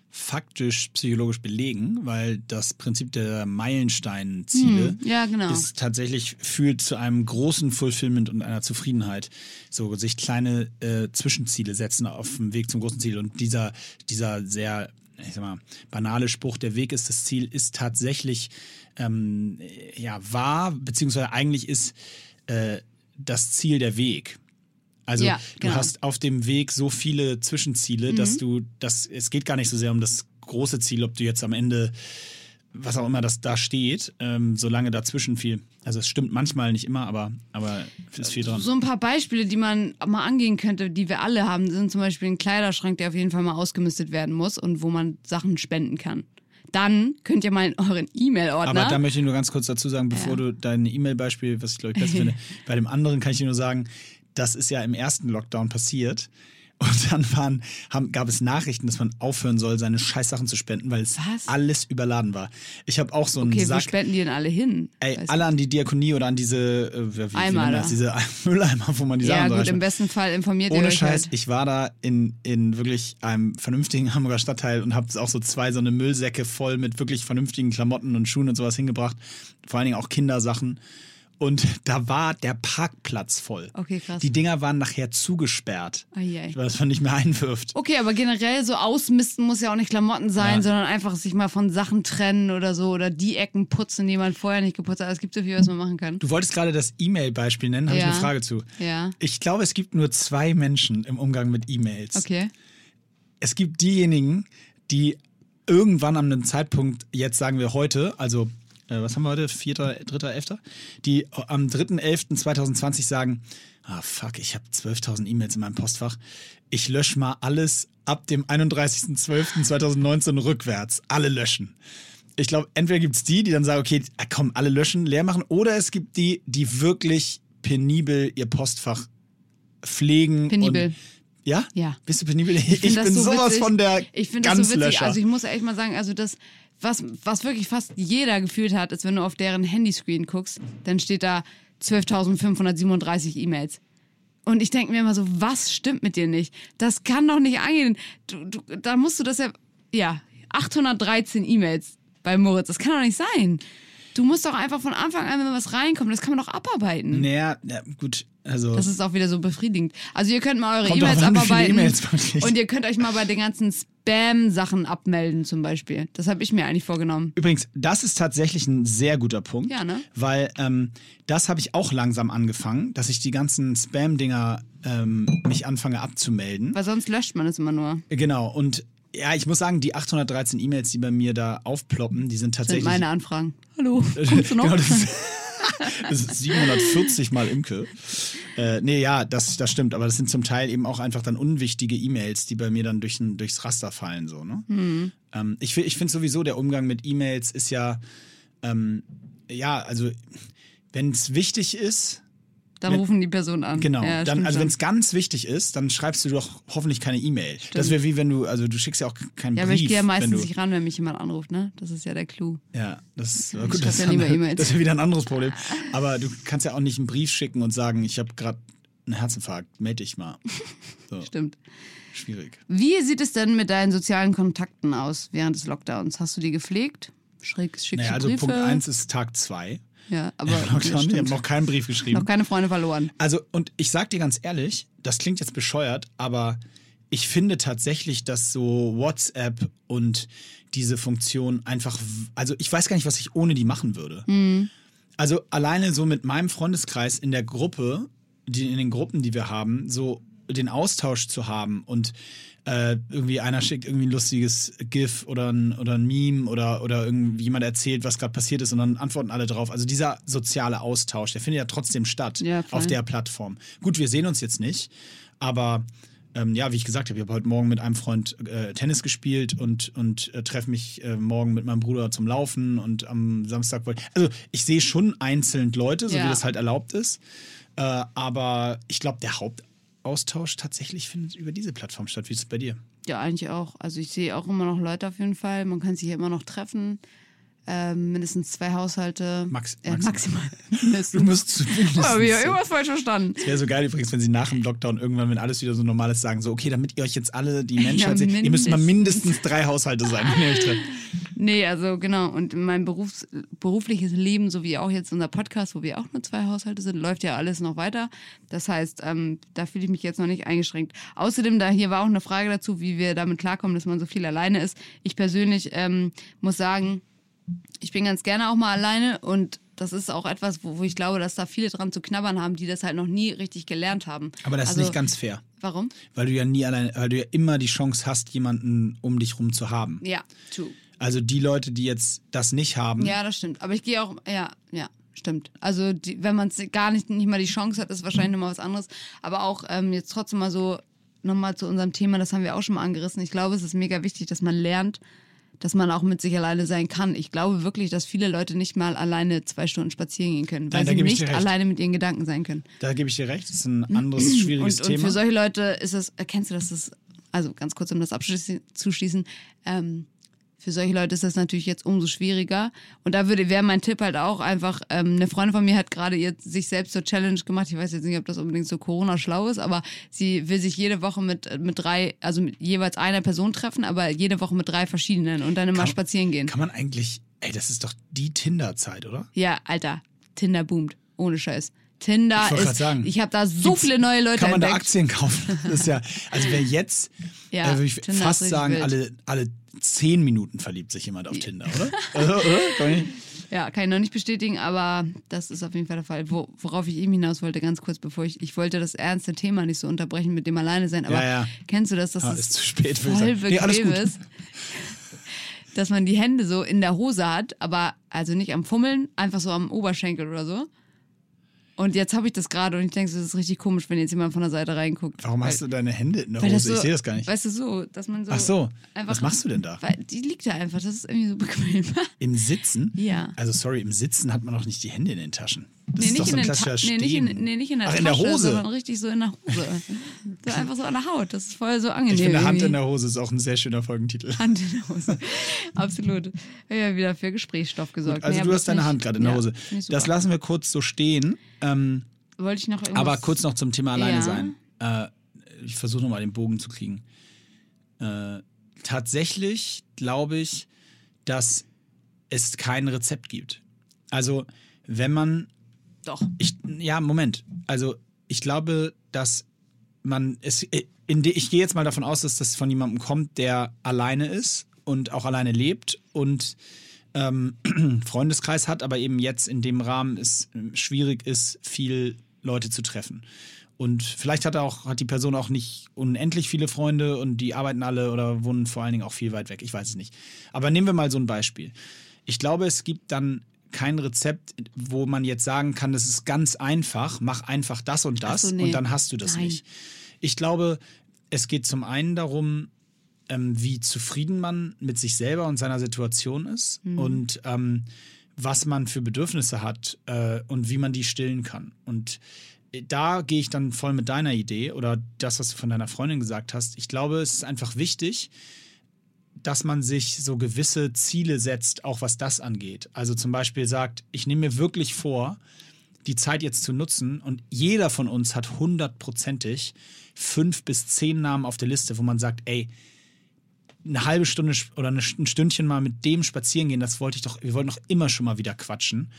[SPEAKER 2] faktisch psychologisch belegen, weil das Prinzip der Meilenstein-Ziele
[SPEAKER 3] Hm, ja, genau.
[SPEAKER 2] ist tatsächlich führt zu einem großen Fulfillment und einer Zufriedenheit. So sich kleine äh, Zwischenziele setzen auf dem Weg zum großen Ziel und dieser dieser sehr ich sag mal, banale Spruch, der Weg ist das Ziel, ist tatsächlich ähm, ja wahr, beziehungsweise eigentlich ist äh, das Ziel der Weg. Also
[SPEAKER 3] Ja,
[SPEAKER 2] du
[SPEAKER 3] genau.
[SPEAKER 2] hast auf dem Weg so viele Zwischenziele, dass du das, es geht gar nicht so sehr um das große Ziel, ob du jetzt am Ende, was auch immer das da steht, ähm, solange dazwischen viel. Also es stimmt manchmal nicht immer, aber, aber es ist viel dran.
[SPEAKER 3] So ein paar Beispiele, die man mal angehen könnte, die wir alle haben, sind zum Beispiel ein Kleiderschrank, der auf jeden Fall mal ausgemistet werden muss und wo man Sachen spenden kann. Dann könnt ihr mal in euren E-Mail-Ordner.
[SPEAKER 2] Aber da möchte ich nur ganz kurz dazu sagen, bevor
[SPEAKER 3] Ja.
[SPEAKER 2] du dein E-Mail-Beispiel, was ich glaube ich besser finde, bei dem anderen kann ich dir nur sagen, das ist ja im ersten Lockdown passiert. Und dann waren, haben, gab es Nachrichten, dass man aufhören soll, seine Scheißsachen zu spenden, weil es
[SPEAKER 3] Was?
[SPEAKER 2] alles überladen war. Ich habe auch so einen
[SPEAKER 3] okay, wo
[SPEAKER 2] Sack.
[SPEAKER 3] spenden die denn alle hin?
[SPEAKER 2] Ey, alle an die Diakonie oder an diese äh, wie,
[SPEAKER 3] Eimer
[SPEAKER 2] das? diese Mülleimer, wo man die
[SPEAKER 3] ja,
[SPEAKER 2] Sachen
[SPEAKER 3] gut,
[SPEAKER 2] reinschmeißt.
[SPEAKER 3] im besten Fall informiert ihr
[SPEAKER 2] Ohne
[SPEAKER 3] euch
[SPEAKER 2] Scheiß,
[SPEAKER 3] halt.
[SPEAKER 2] ich war da in, in wirklich einem vernünftigen Hamburger Stadtteil und habe auch so zwei so eine Müllsäcke voll mit wirklich vernünftigen Klamotten und Schuhen und sowas hingebracht. Vor allen Dingen auch Kindersachen. Und da war der Parkplatz voll.
[SPEAKER 3] Okay, krass.
[SPEAKER 2] Die Dinger waren nachher zugesperrt,
[SPEAKER 3] ai.
[SPEAKER 2] weil das man nicht mehr einwirft.
[SPEAKER 3] Okay, aber generell so ausmisten muss ja auch nicht Klamotten sein,
[SPEAKER 2] Ja.
[SPEAKER 3] sondern einfach sich mal von Sachen trennen oder so oder die Ecken putzen, die man vorher nicht geputzt hat. Es gibt so viel, was man machen kann.
[SPEAKER 2] Du wolltest gerade das E-Mail-Beispiel nennen, habe
[SPEAKER 3] Ja.
[SPEAKER 2] ich eine Frage zu.
[SPEAKER 3] Ja.
[SPEAKER 2] Ich glaube, es gibt nur zwei Menschen im Umgang mit E-Mails.
[SPEAKER 3] Okay.
[SPEAKER 2] es gibt diejenigen, die irgendwann an einem Zeitpunkt, jetzt sagen wir heute, also äh, was haben wir heute, 4., 3., 11., die am 3.11.2020 sagen, ah fuck, ich habe 12.000 E-Mails in meinem Postfach, ich lösche mal alles ab dem 31.12.2019 rückwärts, alle löschen. Ich glaube, entweder gibt es die, die dann sagen, okay, ah, komm, alle löschen, leer machen, oder es gibt die, die wirklich penibel ihr Postfach pflegen.
[SPEAKER 3] Penibel.
[SPEAKER 2] Und, ja?
[SPEAKER 3] Ja.
[SPEAKER 2] Bist du penibel? Ich,
[SPEAKER 3] das
[SPEAKER 2] bin
[SPEAKER 3] so
[SPEAKER 2] sowas
[SPEAKER 3] witzig.
[SPEAKER 2] von der
[SPEAKER 3] Ich finde das so witzig.
[SPEAKER 2] Ganzlöscher.
[SPEAKER 3] Also ich muss echt mal sagen, also das, was, was wirklich fast jeder gefühlt hat, ist, wenn du auf deren Handyscreen guckst, dann steht da 12.537 E-Mails. Und ich denke mir immer so, was stimmt mit dir nicht? Das kann doch nicht angehen. Du, du, da musst du das ja, ja, 813 E-Mails bei Moritz. Das kann doch nicht sein. Du musst doch einfach von Anfang an, wenn was reinkommt, das kann man doch abarbeiten.
[SPEAKER 2] naja, ja, gut, also
[SPEAKER 3] Das ist auch wieder so befriedigend. Also ihr könnt mal eure E-Mails abarbeiten
[SPEAKER 2] kriegt.
[SPEAKER 3] und ihr könnt euch mal bei den ganzen Spam-Sachen abmelden zum Beispiel. Das habe ich mir eigentlich vorgenommen.
[SPEAKER 2] Übrigens, das ist tatsächlich ein sehr guter Punkt.
[SPEAKER 3] Ja, ne?
[SPEAKER 2] Weil ähm, das habe ich auch langsam angefangen, dass ich die ganzen Spam-Dinger ähm, mich anfange abzumelden.
[SPEAKER 3] Weil sonst löscht man es immer nur.
[SPEAKER 2] Genau, und ja, ich muss sagen, die 813 E-Mails, die bei mir da aufploppen, die sind
[SPEAKER 3] Sind
[SPEAKER 2] tatsächlich.
[SPEAKER 3] meine Anfragen. Hallo, kommst du noch?
[SPEAKER 2] Genau, das, ist, das ist 740 mal Imke. Äh, nee, ja, das, das stimmt, aber das sind zum Teil eben auch einfach dann unwichtige E-Mails, die bei mir dann durch, durchs Raster fallen. So, ne?
[SPEAKER 3] Mhm.
[SPEAKER 2] Ähm, ich ich finde sowieso, der Umgang mit E-Mails ist ja, ähm, ja, also wenn es wichtig ist,
[SPEAKER 3] Dann
[SPEAKER 2] Wenn-
[SPEAKER 3] rufen die Personen an.
[SPEAKER 2] Genau.
[SPEAKER 3] Ja,
[SPEAKER 2] dann, also wenn es ganz wichtig ist, dann schreibst du doch hoffentlich keine E-Mail. Das wäre wie wenn du, also du schickst ja auch keinen
[SPEAKER 3] Ja, aber
[SPEAKER 2] Brief.
[SPEAKER 3] ich gehe ja meistens nicht ran, wenn mich jemand anruft, ne? Das ist ja der Clou.
[SPEAKER 2] Ja, das ist
[SPEAKER 3] Ich
[SPEAKER 2] gut. Das,
[SPEAKER 3] ja
[SPEAKER 2] dann- das ist ja wieder ein anderes Problem. Aber du kannst ja auch nicht einen Brief schicken und sagen, ich habe gerade einen Herzinfarkt, melde dich mal. So,
[SPEAKER 3] Stimmt.
[SPEAKER 2] schwierig.
[SPEAKER 3] Wie sieht es denn mit deinen sozialen Kontakten aus während des Lockdowns? Hast du die gepflegt? Schräg, schickst
[SPEAKER 2] Naja,
[SPEAKER 3] du
[SPEAKER 2] also
[SPEAKER 3] Briefe?
[SPEAKER 2] Punkt 1 ist Tag 2.
[SPEAKER 3] Ja, aber
[SPEAKER 2] Lockdown,
[SPEAKER 3] das
[SPEAKER 2] ich habe noch keinen Brief geschrieben.
[SPEAKER 3] noch keine Freunde verloren.
[SPEAKER 2] Also, und ich sag dir ganz ehrlich, das klingt jetzt bescheuert, aber ich finde tatsächlich, dass so WhatsApp und diese Funktion einfach, also ich weiß gar nicht, was ich ohne die machen würde. Also alleine so mit meinem Freundeskreis in der Gruppe, die, in den Gruppen, die wir haben, so den Austausch zu haben und äh, irgendwie einer schickt irgendwie ein lustiges GIF oder ein, oder ein Meme oder, oder irgendwie jemand erzählt, was gerade passiert ist und dann antworten alle drauf. Also dieser soziale Austausch, der findet ja trotzdem statt
[SPEAKER 3] Ja,
[SPEAKER 2] auf der Plattform. Gut, wir sehen uns jetzt nicht, aber ähm, ja, wie ich gesagt habe, ich habe heute Morgen mit einem Freund äh, Tennis gespielt und, und äh, treffe mich äh, morgen mit meinem Bruder zum Laufen und am Samstag wollte. Also ich sehe schon einzeln Leute, so
[SPEAKER 3] Ja.
[SPEAKER 2] wie das halt erlaubt ist. Äh, aber ich glaube, der Hauptaustausch tatsächlich findet über diese Plattform statt. Wie ist es bei dir?
[SPEAKER 3] Ja, eigentlich auch. Also ich sehe auch immer noch Leute auf jeden Fall. Man kann sich ja immer noch treffen. Ähm, mindestens zwei Haushalte.
[SPEAKER 2] Max-
[SPEAKER 3] äh,
[SPEAKER 2] maximal.
[SPEAKER 3] maximal.
[SPEAKER 2] Du musst.
[SPEAKER 3] Oh, ja irgendwas falsch verstanden.
[SPEAKER 2] Wäre so geil übrigens, wenn sie nach dem Lockdown irgendwann, wenn alles wieder so normal ist, sagen so, okay, damit ihr euch jetzt alle die Menschheit seht, ihr müsst mal mindestens drei Haushalte sein, wenn ihr euch trefft.
[SPEAKER 3] Nee, also genau. Und mein Berufs berufliches Leben, so wie auch jetzt unser Podcast, wo wir auch nur zwei Haushalte sind, läuft ja alles noch weiter. Das heißt, ähm, da fühle ich mich jetzt noch nicht eingeschränkt. Außerdem, da hier war auch eine Frage dazu, wie wir damit klarkommen, dass man so viel alleine ist. Ich persönlich ähm, muss sagen, ich bin ganz gerne auch mal alleine und das ist auch etwas, wo, wo ich glaube, dass da viele dran zu knabbern haben, die das halt noch nie richtig gelernt haben.
[SPEAKER 2] Aber das
[SPEAKER 3] Also,
[SPEAKER 2] ist nicht ganz fair.
[SPEAKER 3] Warum?
[SPEAKER 2] Weil du ja nie allein, weil du ja immer die Chance hast, jemanden um dich rum zu haben.
[SPEAKER 3] Ja, true.
[SPEAKER 2] Also die Leute, die jetzt das nicht haben,
[SPEAKER 3] Ja, das stimmt. Aber ich gehe auch, ja, ja, stimmt. Also die, wenn man es gar nicht, nicht mal die Chance hat, ist wahrscheinlich nochmal was anderes. Aber auch ähm, jetzt trotzdem mal so nochmal zu unserem Thema, das haben wir auch schon mal angerissen. Ich glaube, es ist mega wichtig, dass man lernt, dass man auch mit sich alleine sein kann. Ich glaube wirklich, dass viele Leute nicht mal alleine zwei Stunden spazieren gehen können, weil
[SPEAKER 2] Nein,
[SPEAKER 3] sie nicht alleine mit ihren Gedanken sein können.
[SPEAKER 2] da gebe ich dir recht, das ist ein anderes schwieriges
[SPEAKER 3] Und, und
[SPEAKER 2] Thema.
[SPEAKER 3] für solche Leute ist es, erkennst du, dass das, also ganz kurz, um das abzuschließen, ähm, für solche Leute ist das natürlich jetzt umso schwieriger. Und da würde wäre mein Tipp halt auch einfach, ähm, eine Freundin von mir hat gerade jetzt sich selbst zur Challenge gemacht. Ich weiß jetzt nicht, ob das unbedingt so Corona schlau ist, aber sie will sich jede Woche mit, mit drei, also mit jeweils einer Person treffen, aber jede Woche mit drei verschiedenen und dann immer
[SPEAKER 2] Kann-
[SPEAKER 3] spazieren gehen.
[SPEAKER 2] Kann man eigentlich, ey, das ist doch die Tinder-Zeit, oder?
[SPEAKER 3] Ja, Alter, Tinder boomt. Ohne Scheiß. Tinder
[SPEAKER 2] Ich
[SPEAKER 3] ist,
[SPEAKER 2] sagen.
[SPEAKER 3] ich habe da so viele neue Leute
[SPEAKER 2] Kann man da
[SPEAKER 3] entdeckt.
[SPEAKER 2] Aktien kaufen? Das ist ja, also wer jetzt,
[SPEAKER 3] Ja,
[SPEAKER 2] äh, würde ich
[SPEAKER 3] Tinder
[SPEAKER 2] fast sagen,
[SPEAKER 3] wild.
[SPEAKER 2] alle, alle zehn Minuten verliebt sich jemand auf Tinder, oder? Also, oder? Kann ich-
[SPEAKER 3] Ja, kann ich noch nicht bestätigen, aber das ist auf jeden Fall der Fall. Wo, worauf ich eben hinaus wollte, ganz kurz, bevor ich, ich wollte das ernste Thema nicht so unterbrechen mit dem Alleine sein, aber
[SPEAKER 2] Ja, ja.
[SPEAKER 3] kennst du das, dass
[SPEAKER 2] Ah,
[SPEAKER 3] es
[SPEAKER 2] ist zu spät,
[SPEAKER 3] voll.
[SPEAKER 2] Nee, alles
[SPEAKER 3] bequem
[SPEAKER 2] gut.
[SPEAKER 3] ist? Dass man die Hände so in der Hose hat, aber also nicht am Fummeln, einfach so am Oberschenkel oder so. Und jetzt habe ich das gerade und ich denke, so, das ist richtig komisch, wenn jetzt jemand von der Seite reinguckt.
[SPEAKER 2] Warum hast du deine Hände in der
[SPEAKER 3] weil
[SPEAKER 2] Hose?
[SPEAKER 3] so,
[SPEAKER 2] ich sehe das gar nicht.
[SPEAKER 3] Weißt du, so, dass man so.
[SPEAKER 2] Ach so,
[SPEAKER 3] einfach,
[SPEAKER 2] was machst du denn da?
[SPEAKER 3] Weil die liegt da einfach, das ist irgendwie so bequem.
[SPEAKER 2] Im Sitzen?
[SPEAKER 3] Ja.
[SPEAKER 2] Also sorry, im Sitzen hat man doch nicht die Hände in den Taschen. Das
[SPEAKER 3] Nee,
[SPEAKER 2] ist
[SPEAKER 3] nicht
[SPEAKER 2] so
[SPEAKER 3] in
[SPEAKER 2] ein klassischer
[SPEAKER 3] Ta- nee, nicht
[SPEAKER 2] Stehen.
[SPEAKER 3] in, nee, nicht in der
[SPEAKER 2] Ach,
[SPEAKER 3] Tasche,
[SPEAKER 2] in der Hose.
[SPEAKER 3] sondern richtig so in der Hose. so einfach so an der Haut. Das ist voll so angenehm.
[SPEAKER 2] Ich finde, Hand in der Hose ist auch ein sehr schöner Folgentitel.
[SPEAKER 3] Hand in der Hose. Absolut. Ja, wieder für Gesprächsstoff gesorgt.
[SPEAKER 2] Also
[SPEAKER 3] Nee,
[SPEAKER 2] du hast deine
[SPEAKER 3] finde
[SPEAKER 2] Hand gerade in der Hose. Das lassen wir kurz so stehen. Ähm,
[SPEAKER 3] Wollte ich noch irgendwas...
[SPEAKER 2] aber kurz noch zum Thema alleine
[SPEAKER 3] Ja.
[SPEAKER 2] sein. Äh, ich versuche nochmal den Bogen zu kriegen. Äh, tatsächlich glaube ich, dass es kein Rezept gibt. Also wenn man
[SPEAKER 3] Doch.
[SPEAKER 2] Ich, ja, Moment. Also ich glaube, dass man es. De, ich gehe jetzt mal davon aus, dass das von jemandem kommt, der alleine ist und auch alleine lebt und ähm, Freundeskreis hat, aber eben jetzt in dem Rahmen es ähm, schwierig ist, viel Leute zu treffen. Und vielleicht hat auch, hat die Person auch nicht unendlich viele Freunde und die arbeiten alle oder wohnen vor allen Dingen auch viel weit weg. Ich weiß es nicht. Aber nehmen wir mal so ein Beispiel. Ich glaube, es gibt dann kein Rezept, wo man jetzt sagen kann, das ist ganz einfach, mach einfach das und das
[SPEAKER 3] so, nee.
[SPEAKER 2] und dann hast du das
[SPEAKER 3] Nein.
[SPEAKER 2] nicht. Ich glaube, es geht zum einen darum, ähm, wie zufrieden man mit sich selber und seiner Situation ist
[SPEAKER 3] Mhm.
[SPEAKER 2] und ähm, was man für Bedürfnisse hat äh, und wie man die stillen kann. Und äh, da gehe ich dann voll mit deiner Idee oder das, was du von deiner Freundin gesagt hast. Ich glaube, es ist einfach wichtig, dass man sich so gewisse Ziele setzt, auch was das angeht. Also zum Beispiel sagt, ich nehme mir wirklich vor, die Zeit jetzt zu nutzen und jeder von uns hat hundertprozentig fünf bis zehn Namen auf der Liste, wo man sagt, ey, eine halbe Stunde oder ein Stündchen mal mit dem spazieren gehen, das wollte ich doch, wir wollten doch immer schon mal wieder quatschen.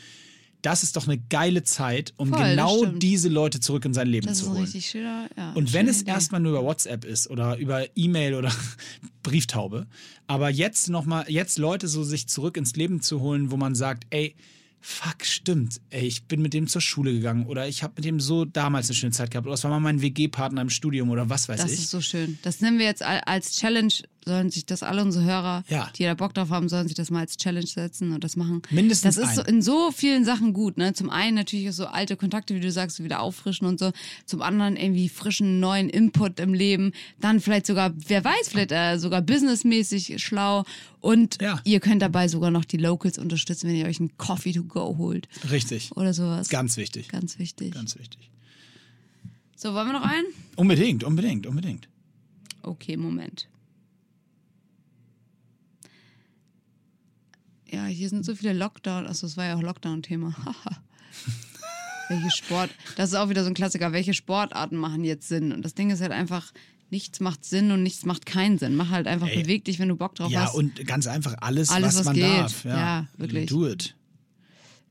[SPEAKER 2] Das ist doch eine geile Zeit, um
[SPEAKER 3] Voll,
[SPEAKER 2] genau diese Leute zurück in sein Leben
[SPEAKER 3] Das ist
[SPEAKER 2] zu holen.
[SPEAKER 3] richtig schöner, ja.
[SPEAKER 2] Und wenn es
[SPEAKER 3] Idee.
[SPEAKER 2] erstmal nur über WhatsApp ist oder über E-Mail oder Brieftaube, aber jetzt nochmal, jetzt Leute so sich zurück ins Leben zu holen, wo man sagt, ey, fuck, stimmt, ey, ich bin mit dem zur Schule gegangen oder ich habe mit dem so damals eine schöne Zeit gehabt oder es war mal mein WG-Partner im Studium oder was weiß
[SPEAKER 3] Das
[SPEAKER 2] ich.
[SPEAKER 3] ist so schön. Das nehmen wir jetzt al- als Challenge, sollen sich das alle unsere Hörer,
[SPEAKER 2] Ja.
[SPEAKER 3] die da Bock drauf haben, sollen sich das mal als Challenge setzen und das machen.
[SPEAKER 2] Mindestens
[SPEAKER 3] Das ist so in so vielen Sachen gut. Ne? Zum einen natürlich auch so alte Kontakte, wie du sagst, wieder auffrischen und so. Zum anderen irgendwie frischen neuen Input im Leben. Dann vielleicht sogar, wer weiß, vielleicht äh, sogar businessmäßig schlau. Und
[SPEAKER 2] Ja.
[SPEAKER 3] ihr könnt dabei sogar noch die Locals unterstützen, wenn ihr euch einen Coffee to go holt
[SPEAKER 2] Richtig.
[SPEAKER 3] oder sowas.
[SPEAKER 2] Ganz wichtig.
[SPEAKER 3] Ganz wichtig.
[SPEAKER 2] Ganz wichtig.
[SPEAKER 3] So, wollen wir noch einen?
[SPEAKER 2] Unbedingt, unbedingt, unbedingt.
[SPEAKER 3] Okay, Moment. Ja, hier sind so viele Lockdown. Achso, das war ja auch Lockdown-Thema. Haha. Welche Sport. Das ist auch wieder so ein Klassiker. Welche Sportarten machen jetzt Sinn? Und das Ding ist halt einfach, nichts macht Sinn und nichts macht keinen Sinn. Mach halt einfach
[SPEAKER 2] Ey.
[SPEAKER 3] beweg dich, wenn du Bock drauf
[SPEAKER 2] Ja,
[SPEAKER 3] hast.
[SPEAKER 2] und ganz einfach alles,
[SPEAKER 3] Alles,
[SPEAKER 2] was,
[SPEAKER 3] was
[SPEAKER 2] man
[SPEAKER 3] geht.
[SPEAKER 2] darf.
[SPEAKER 3] Ja, wirklich.
[SPEAKER 2] Do it.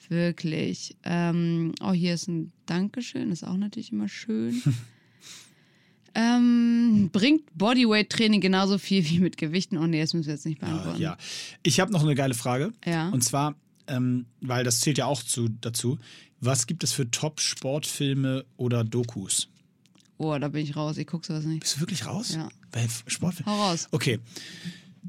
[SPEAKER 3] Wirklich. Ähm, oh, hier ist ein Dankeschön. Ist auch natürlich immer schön. ähm, bringt Bodyweight-Training genauso viel wie mit Gewichten? Oh nee, das müssen wir jetzt nicht beantworten.
[SPEAKER 2] Ja. Ich habe noch eine geile Frage.
[SPEAKER 3] Ja.
[SPEAKER 2] Und zwar, ähm, weil das zählt ja auch zu, dazu. Was gibt es für Top-Sportfilme oder Dokus?
[SPEAKER 3] Oh, da bin ich raus. Ich gucke sowas nicht.
[SPEAKER 2] Bist du wirklich raus?
[SPEAKER 3] Ja.
[SPEAKER 2] Bei F- Sportfilmen?
[SPEAKER 3] Hau raus.
[SPEAKER 2] Okay.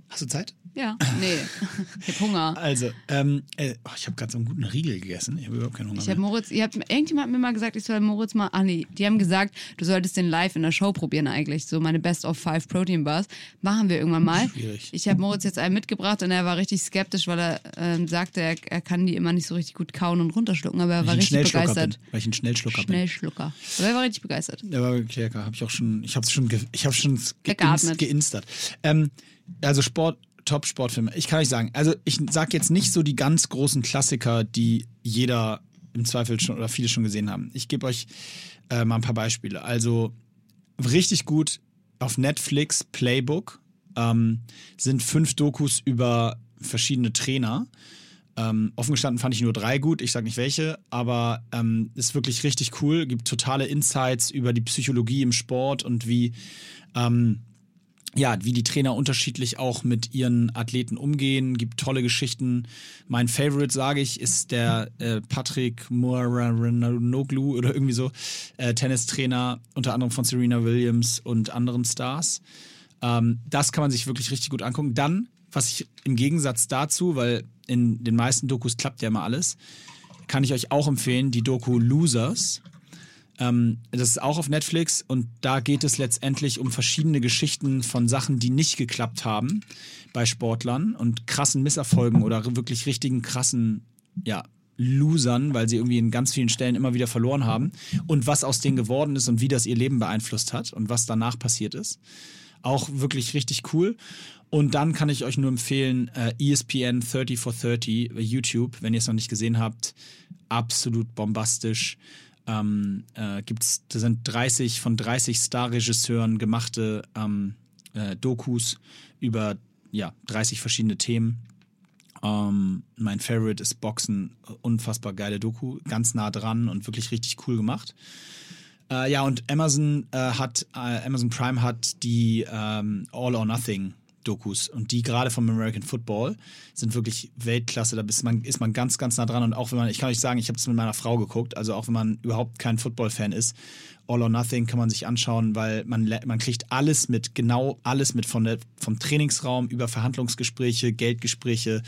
[SPEAKER 2] Hast du Zeit?
[SPEAKER 3] Ja. Nee. Ich hab Hunger.
[SPEAKER 2] Also, ähm, äh, oh, ich habe gerade so einen guten Riegel gegessen. Ich habe überhaupt keinen Hunger
[SPEAKER 3] Ich habe. Moritz, ihr habt, irgendjemand hat mir mal gesagt, ich soll Moritz mal, ah nee, die haben gesagt, du solltest den live in der Show probieren eigentlich, so meine Best of Five Protein Bars. Machen wir irgendwann mal.
[SPEAKER 2] Schwierig.
[SPEAKER 3] Ich habe Moritz jetzt einen mitgebracht und er war richtig skeptisch, weil er ähm, sagte, er, er kann die immer nicht so richtig gut kauen und runterschlucken, aber er war richtig
[SPEAKER 2] Schnellschlucker
[SPEAKER 3] begeistert.
[SPEAKER 2] bin. Weil ich ein Schnellschlucker
[SPEAKER 3] Schnellschlucker. Aber er war richtig begeistert.
[SPEAKER 2] bin. Der war wirklich lecker. Habe ich auch schon, ich habe schon, ge ich habe schon geinstert. Ähm, also Sport, Top-Sportfilme. Ich kann euch sagen, also ich sage jetzt nicht so die ganz großen Klassiker, die jeder im Zweifel schon oder viele schon gesehen haben. Ich gebe euch äh, mal ein paar Beispiele. Also richtig gut auf Netflix Playbook ähm, sind fünf Dokus über verschiedene Trainer. Ähm, offen gestanden fand ich nur drei gut, ich sage nicht welche, aber ähm, ist wirklich richtig cool, gibt totale Insights über die Psychologie im Sport und wie, ähm, ja, wie die Trainer unterschiedlich auch mit ihren Athleten umgehen, gibt tolle Geschichten. Mein Favorite, sage ich, ist der äh, Patrick Moranoglu oder irgendwie so, äh, Tennistrainer, unter anderem von Serena Williams und anderen Stars. Ähm, das kann man sich wirklich richtig gut angucken. Dann, was ich im Gegensatz dazu, weil in den meisten Dokus klappt ja immer alles, kann ich euch auch empfehlen, die Doku Losers. Ähm, das ist auch auf Netflix und da geht es letztendlich um verschiedene Geschichten von Sachen, die nicht geklappt haben bei Sportlern und krassen Misserfolgen oder wirklich richtigen krassen, ja, Losern, weil sie irgendwie in ganz vielen Stellen immer wieder verloren haben und was aus denen geworden ist und wie das ihr Leben beeinflusst hat und was danach passiert ist. Auch wirklich richtig cool. Und dann kann ich euch nur empfehlen, äh, ESPN 30 for 30 bei YouTube, wenn ihr es noch nicht gesehen habt. Absolut bombastisch. Ähm, äh, gibt's, da sind 30 von 30 Star-Regisseuren gemachte ähm, äh, Dokus über ja, 30 verschiedene Themen. Ähm, mein Favorite ist Boxen, unfassbar geile Doku, ganz nah dran und wirklich richtig cool gemacht. Äh, ja, und Amazon äh, hat, äh, Amazon Prime hat die ähm, All or Nothing Dokus und die gerade vom American Football sind wirklich Weltklasse. Da ist man, ist man ganz, ganz nah dran. Und auch wenn man, ich kann euch sagen, ich habe es mit meiner Frau geguckt, also auch wenn man überhaupt kein Football-Fan ist, All or Nothing kann man sich anschauen, weil man, man kriegt alles mit, genau alles mit von der, vom Trainingsraum über Verhandlungsgespräche, Geldgespräche,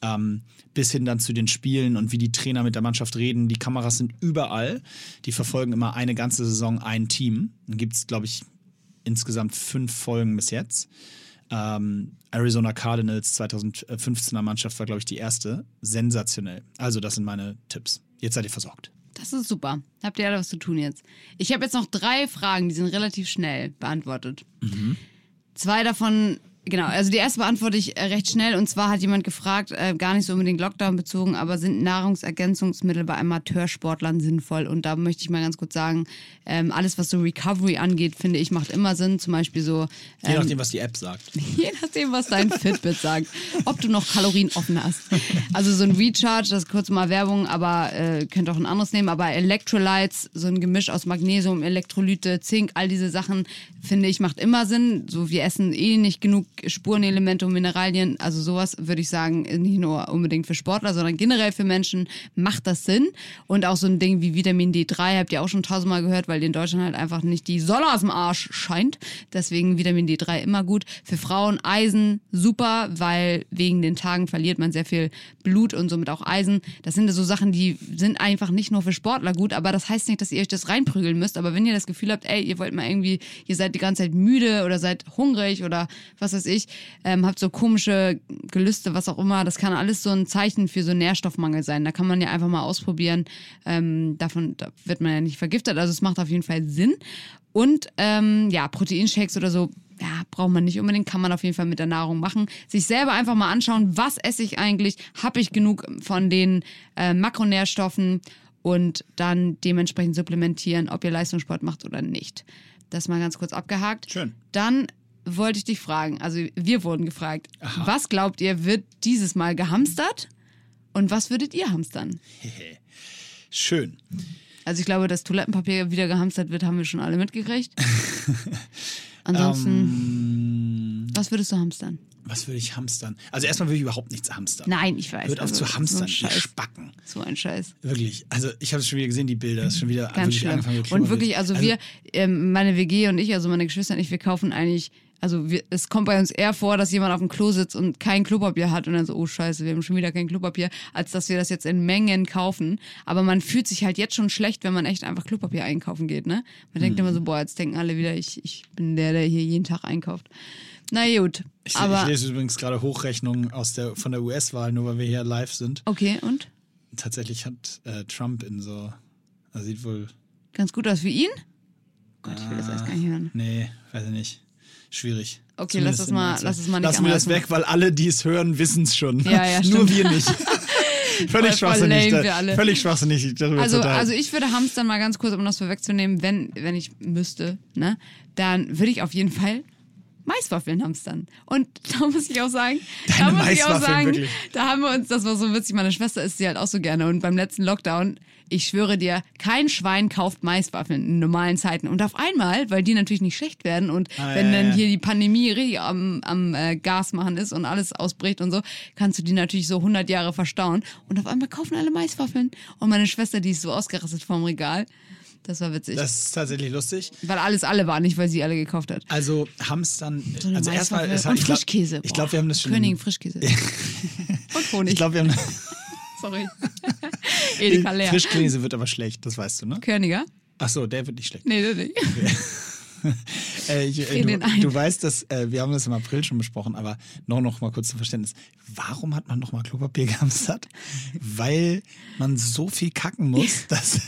[SPEAKER 2] ähm, bis hin dann zu den Spielen und wie die Trainer mit der Mannschaft reden. Die Kameras sind überall. Die verfolgen immer eine ganze Saison ein Team. Dann gibt es, glaube ich, insgesamt fünf Folgen bis jetzt. Ähm, Arizona Cardinals 2015er Mannschaft war, glaube ich, die erste. Sensationell. Also, das sind meine Tipps. Jetzt seid ihr versorgt.
[SPEAKER 3] Das ist super. Habt ihr alle was zu tun jetzt? Ich habe jetzt noch drei Fragen, die sind relativ schnell beantwortet. Zwei davon Genau, also die erste beantworte ich äh, recht schnell. Und zwar hat jemand gefragt, äh, gar nicht so unbedingt Lockdown bezogen, aber sind Nahrungsergänzungsmittel bei Amateursportlern sinnvoll? Und da möchte ich mal ganz kurz sagen, ähm, alles, was so Recovery angeht, finde ich, macht immer Sinn. Zum Beispiel so.
[SPEAKER 2] Je
[SPEAKER 3] Ähm,
[SPEAKER 2] nachdem, was die App sagt.
[SPEAKER 3] Je nachdem, was dein Fitbit sagt. Ob du noch Kalorien offen hast. Also so ein Recharge, das ist kurz mal Werbung, aber äh, könnt auch ein anderes nehmen. Aber Electrolytes, so ein Gemisch aus Magnesium, Elektrolyte, Zink, all diese Sachen, finde ich, macht immer Sinn. So, wir essen eh nicht genug Spurenelemente und Mineralien. Also sowas würde ich sagen, nicht nur unbedingt für Sportler, sondern generell für Menschen macht das Sinn. Und auch so ein Ding wie Vitamin D3 habt ihr auch schon tausendmal gehört, weil in Deutschland halt einfach nicht die Sonne aus dem Arsch scheint. Deswegen Vitamin D3 immer gut. Für Frauen Eisen super, weil wegen den Tagen verliert man sehr viel Blut und somit auch Eisen. Das sind so Sachen, die sind einfach nicht nur für Sportler gut, aber das heißt nicht, dass ihr euch das reinprügeln müsst. Aber wenn ihr das Gefühl habt, ey, ihr wollt mal irgendwie, ihr seid die ganze Zeit müde oder seid hungrig oder was weiß ich, ähm, habt so komische Gelüste, was auch immer, das kann alles so ein Zeichen für so Nährstoffmangel sein. Da kann man ja einfach mal ausprobieren. Ähm, davon da wird man ja nicht vergiftet. Also es macht auf jeden Fall Sinn. Und ähm, ja, Proteinshakes oder so, ja, braucht man nicht unbedingt, kann man auf jeden Fall mit der Nahrung machen. Sich selber einfach mal anschauen, was esse ich eigentlich, habe ich genug von den äh, Makronährstoffen und dann dementsprechend supplementieren, ob ihr Leistungssport macht oder nicht. Das mal ganz kurz abgehakt.
[SPEAKER 2] Schön.
[SPEAKER 3] Dann wollte ich dich fragen, also wir wurden gefragt, was glaubt ihr, wird dieses Mal gehamstert und was würdet ihr hamstern?
[SPEAKER 2] Schön.
[SPEAKER 3] Also ich glaube, dass Toilettenpapier wieder gehamstert wird, haben wir schon alle mitgekriegt. Ansonsten, was würdest du hamstern?
[SPEAKER 2] Was würde ich hamstern? Also erstmal würde ich überhaupt nichts hamstern.
[SPEAKER 3] Nein, ich weiß.
[SPEAKER 2] Hört auf
[SPEAKER 3] also,
[SPEAKER 2] zu hamstern,
[SPEAKER 3] So.
[SPEAKER 2] Spacken.
[SPEAKER 3] So ein Scheiß.
[SPEAKER 2] Wirklich. Also ich habe es schon wieder gesehen, die Bilder. Das ist schon wieder
[SPEAKER 3] Ganz
[SPEAKER 2] wirklich angefangen
[SPEAKER 3] Und wirklich, also, wir, ähm, meine WG und ich, also meine Geschwister und ich, wir kaufen eigentlich, also wir, es kommt bei uns eher vor, dass jemand auf dem Klo sitzt und kein Klopapier hat und dann so, oh scheiße, wir haben schon wieder kein Klopapier, als dass wir das jetzt in Mengen kaufen. Aber man fühlt sich halt jetzt schon schlecht, wenn man echt einfach Klopapier einkaufen geht, ne? Man denkt
[SPEAKER 2] Mhm.
[SPEAKER 3] immer so, boah, jetzt denken alle wieder, ich, ich bin der, der hier jeden Tag einkauft. Na gut,
[SPEAKER 2] Ich,
[SPEAKER 3] aber
[SPEAKER 2] ich lese übrigens gerade Hochrechnungen aus der, von der US-Wahl, nur weil wir hier live sind.
[SPEAKER 3] okay, und?
[SPEAKER 2] Tatsächlich hat äh, Trump in so, also sieht wohl,
[SPEAKER 3] Ganz gut aus für ihn? Gott, ich will das erst gar nicht hören.
[SPEAKER 2] nee, weiß ich nicht. Schwierig.
[SPEAKER 3] Okay,
[SPEAKER 2] Zumindest
[SPEAKER 3] lass
[SPEAKER 2] in
[SPEAKER 3] mal- lass es mal nicht
[SPEAKER 2] Lassen wir das weg, weil alle, die es hören, wissen es schon.
[SPEAKER 3] Ja, ja,
[SPEAKER 2] Nur wir nicht. Völlig schwachsinnig. Völlig schwachsinnig. darüber
[SPEAKER 3] Also, also ich würde hamstern mal ganz kurz, um das vorwegzunehmen, wenn, wenn ich müsste, ne, dann würde ich auf jeden Fall Maiswaffeln hamstern. Und da muss ich auch sagen, da
[SPEAKER 2] Deine
[SPEAKER 3] muss ich auch sagen,
[SPEAKER 2] wirklich.
[SPEAKER 3] da haben wir uns, das war so witzig, meine Schwester isst sie halt auch so gerne. Und beim letzten Lockdown, ich schwöre dir, kein Schwein kauft Maiswaffeln in normalen Zeiten. Und auf einmal, weil die natürlich nicht schlecht werden und
[SPEAKER 2] Ah,
[SPEAKER 3] wenn
[SPEAKER 2] ja,
[SPEAKER 3] dann
[SPEAKER 2] ja.
[SPEAKER 3] hier die Pandemie richtig am, am äh, Gas machen ist und alles ausbricht und so, kannst du die natürlich so 100 Jahre verstauen. Und auf einmal kaufen alle Maiswaffeln. Und meine Schwester, die ist so ausgerastet vorm Regal. Das war witzig.
[SPEAKER 2] das ist tatsächlich lustig.
[SPEAKER 3] weil alles alle war, nicht weil sie alle gekauft hat.
[SPEAKER 2] Also Hamstern,
[SPEAKER 3] So eine
[SPEAKER 2] also erstmal
[SPEAKER 3] und
[SPEAKER 2] glaub-
[SPEAKER 3] Frischkäse.
[SPEAKER 2] Ich glaube, wir haben das schon.
[SPEAKER 3] Königin
[SPEAKER 2] im-
[SPEAKER 3] Frischkäse. und Honig.
[SPEAKER 2] Ich glaube, wir haben
[SPEAKER 3] Sorry. Edeka leer.
[SPEAKER 2] Frischkäse wird aber schlecht, das weißt du, ne?
[SPEAKER 3] Körniger?
[SPEAKER 2] Ach so, der wird nicht schlecht.
[SPEAKER 3] Nee, das nicht.
[SPEAKER 2] Äh, ich, äh,
[SPEAKER 3] Frieren den
[SPEAKER 2] du, du weißt, dass äh, wir haben das im April schon besprochen, aber noch, noch mal kurz zum Verständnis. Warum hat man noch mal Klopapier gehamstert? Weil man so viel kacken muss, dass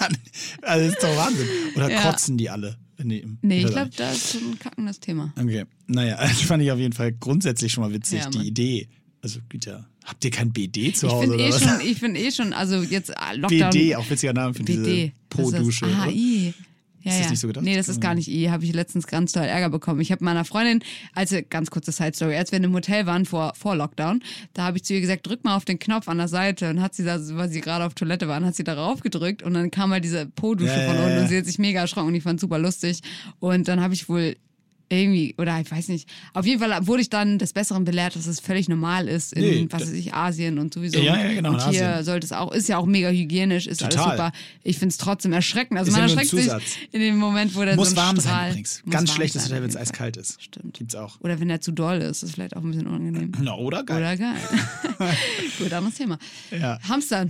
[SPEAKER 2] man, also das ist doch Wahnsinn. Oder
[SPEAKER 3] Ja.
[SPEAKER 2] kotzen die alle? im
[SPEAKER 3] Nee, ich glaube, da ist so ein Kacken das Thema.
[SPEAKER 2] Okay, naja, das fand ich auf jeden Fall grundsätzlich schon mal witzig,
[SPEAKER 3] Ja,
[SPEAKER 2] die. Idee. Also, gut, ja. Habt ihr kein BD zu
[SPEAKER 3] Ich
[SPEAKER 2] Hause
[SPEAKER 3] finde
[SPEAKER 2] oder
[SPEAKER 3] eh,
[SPEAKER 2] was?
[SPEAKER 3] schon, ich find eh schon, also jetzt ah, Lockdown.
[SPEAKER 2] BD, auch witziger Name für
[SPEAKER 3] BD.
[SPEAKER 2] diese Po-Dusche.
[SPEAKER 3] Das Ja,
[SPEAKER 2] Ist das
[SPEAKER 3] ja.
[SPEAKER 2] nicht so gedacht?
[SPEAKER 3] Nee, das ist gar nicht I. Habe ich letztens ganz toll Ärger bekommen. Ich habe meiner Freundin, also ganz kurze Side Story, als wir in einem Hotel waren vor, vor Lockdown, da habe ich zu ihr gesagt, drück mal auf den Knopf an der Seite und hat sie da, weil sie gerade auf Toilette waren, hat sie darauf gedrückt und dann kam halt diese Po-Dusche
[SPEAKER 2] Ja,
[SPEAKER 3] von unten und sie hat sich mega erschrocken und ich fand super lustig. Und dann habe ich wohl irgendwie, oder ich weiß nicht, auf jeden Fall wurde ich dann des Besseren belehrt, dass es völlig normal ist in,
[SPEAKER 2] Nee,
[SPEAKER 3] was weiß ich, Asien und sowieso.
[SPEAKER 2] Ja, ja, genau,
[SPEAKER 3] Und hier
[SPEAKER 2] Asien.
[SPEAKER 3] sollte es auch, ist ja auch mega hygienisch, ist alles
[SPEAKER 2] Total.
[SPEAKER 3] super. Ich finde es trotzdem erschreckend. Also
[SPEAKER 2] Ist
[SPEAKER 3] man
[SPEAKER 2] ja
[SPEAKER 3] erschreckt sich in dem Moment, wo der
[SPEAKER 2] Muss
[SPEAKER 3] so
[SPEAKER 2] warm
[SPEAKER 3] Strahl,
[SPEAKER 2] sein übrigens. Ganz schlechtes Hotel, wenn es eiskalt ist.
[SPEAKER 3] Stimmt.
[SPEAKER 2] Gibt's auch.
[SPEAKER 3] Oder wenn er zu doll ist, ist vielleicht auch ein bisschen unangenehm.
[SPEAKER 2] Na, oder geil.
[SPEAKER 3] Oder geil. Gut, anderes Thema.
[SPEAKER 2] Ja.
[SPEAKER 3] Hamster.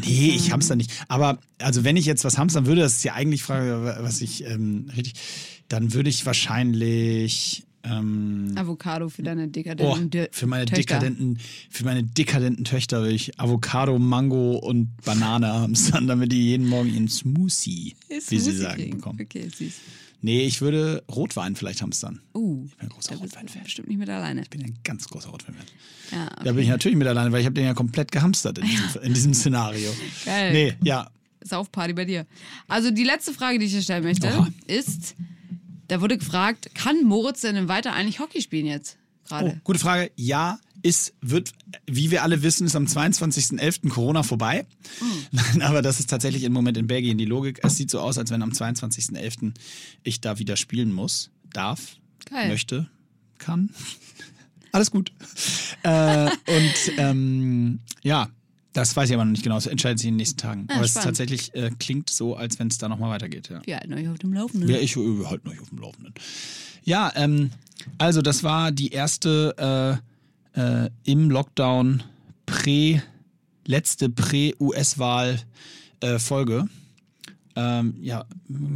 [SPEAKER 2] Nee, ich hamster nicht. Aber also wenn ich jetzt was hamstern würde, das ist ja eigentlich Frage, was ich ähm, richtig, dann würde ich wahrscheinlich ähm,
[SPEAKER 3] Avocado für deine
[SPEAKER 2] oh,
[SPEAKER 3] dekadenten Dö-
[SPEAKER 2] für meine
[SPEAKER 3] Töchter.
[SPEAKER 2] dekadenten, für meine dekadenten Töchter würde ich Avocado, Mango und Banane hamstern, damit die jeden Morgen ihren Smoothie,
[SPEAKER 3] Ist
[SPEAKER 2] wie sie
[SPEAKER 3] Smoothie
[SPEAKER 2] sagen,
[SPEAKER 3] kriegen.
[SPEAKER 2] bekommen.
[SPEAKER 3] Okay, süß.
[SPEAKER 2] Nee, ich würde Rotwein vielleicht hamstern.
[SPEAKER 3] Uh,
[SPEAKER 2] Ich bin ein großer Rotwein-Fan.
[SPEAKER 3] bestimmt nicht mit alleine.
[SPEAKER 2] Ich bin ein ganz großer Rotwein-Fan.
[SPEAKER 3] Ja,
[SPEAKER 2] Da bin ich natürlich mit alleine, weil ich habe den ja komplett gehamstert in diesem, in diesem Szenario.
[SPEAKER 3] Geil.
[SPEAKER 2] Nee, ja.
[SPEAKER 3] Saufparty bei dir. Also die letzte Frage, die ich dir stellen möchte,
[SPEAKER 2] Oha.
[SPEAKER 3] ist, da wurde gefragt, kann Moritz denn weiter eigentlich Hockey spielen jetzt?
[SPEAKER 2] Oh,
[SPEAKER 3] Gerade.
[SPEAKER 2] gute Frage. Ja, ist, wird, wie wir alle wissen, ist am 22.11. Corona vorbei. Nein, aber das ist tatsächlich im Moment in Belgien die Logik. Es sieht so aus, als wenn am 22.11. ich da wieder spielen muss, darf,
[SPEAKER 3] Geil.
[SPEAKER 2] möchte, kann. Alles gut. äh, und ähm, ja, das weiß ich aber noch nicht genau. Das entscheidet sich in den nächsten Tagen.
[SPEAKER 3] Ah,
[SPEAKER 2] aber es
[SPEAKER 3] spannend.
[SPEAKER 2] tatsächlich äh, klingt so, als wenn es da nochmal weitergeht. Ja.
[SPEAKER 3] Wir halten euch auf dem Laufenden.
[SPEAKER 2] Ja, ich äh, wir halten euch auf dem Laufenden. Ja, ähm, also das war die erste äh, äh, im Lockdown prä, letzte Prä-US-Wahl-Folge. Ähm, ja,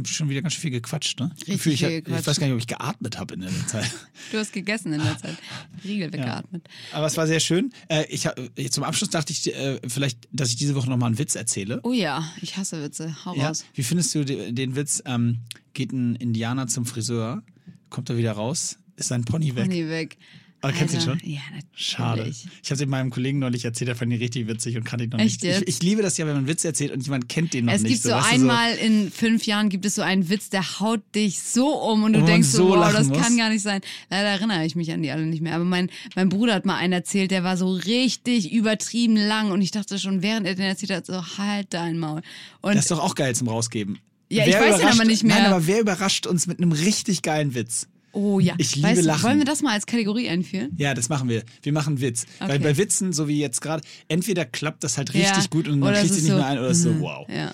[SPEAKER 2] schon wieder ganz schön viel gequatscht, ne?
[SPEAKER 3] Richtig
[SPEAKER 2] Gefühl, ich, ich
[SPEAKER 3] gequatscht.
[SPEAKER 2] weiß gar nicht, ob ich geatmet habe in der Zeit.
[SPEAKER 3] Du hast gegessen in der Zeit. Riegel weggeatmet.
[SPEAKER 2] Aber es war sehr schön. Äh, ich, hab- äh, zum Abschluss dachte ich äh, vielleicht, dass ich diese Woche nochmal einen Witz erzähle.
[SPEAKER 3] Oh ja, ich hasse Witze. Hau
[SPEAKER 2] Ja.
[SPEAKER 3] raus.
[SPEAKER 2] Wie findest du den, den Witz? Ähm, geht ein Indianer zum Friseur, kommt er wieder raus, ist sein Pony weg.
[SPEAKER 3] Nee, weg.
[SPEAKER 2] Aber kennst du ihn schon?
[SPEAKER 3] Ja, natürlich.
[SPEAKER 2] Schade. Ich habe es meinem Kollegen neulich erzählt, der fand ihn richtig witzig und kannte ihn noch
[SPEAKER 3] Echt
[SPEAKER 2] nicht. Ich, ich liebe das ja, wenn man Witze erzählt und jemand kennt den noch
[SPEAKER 3] Es
[SPEAKER 2] nicht.
[SPEAKER 3] gibt so
[SPEAKER 2] du,
[SPEAKER 3] einmal in fünf Jahren gibt es so einen Witz, der haut dich so um und du denkst
[SPEAKER 2] so
[SPEAKER 3] so, wow, das
[SPEAKER 2] muss.
[SPEAKER 3] kann gar nicht sein. Leider erinnere ich mich an die alle nicht mehr. Aber mein, mein Bruder hat mal einen erzählt, der war so richtig übertrieben lang und ich dachte schon, während er den erzählt hat, so halt dein Maul. Und
[SPEAKER 2] Das ist doch auch geil zum Rausgeben.
[SPEAKER 3] Ja, ich weiß den
[SPEAKER 2] überrascht-
[SPEAKER 3] aber nicht mehr.
[SPEAKER 2] Nein, aber wer überrascht uns mit einem richtig geilen Witz?
[SPEAKER 3] Oh ja,
[SPEAKER 2] Ich liebe
[SPEAKER 3] weißt,
[SPEAKER 2] Lachen.
[SPEAKER 3] Wollen wir das mal als Kategorie einführen?
[SPEAKER 2] Ja, das machen wir. Wir machen Witz. Weil
[SPEAKER 3] Okay.
[SPEAKER 2] bei Witzen, so wie jetzt gerade, entweder klappt das halt richtig
[SPEAKER 3] Ja.
[SPEAKER 2] gut und man
[SPEAKER 3] es
[SPEAKER 2] kriegt sie
[SPEAKER 3] ist
[SPEAKER 2] nicht
[SPEAKER 3] so,
[SPEAKER 2] mehr ein oder es ist so,
[SPEAKER 3] mhm,
[SPEAKER 2] wow.
[SPEAKER 3] Ja.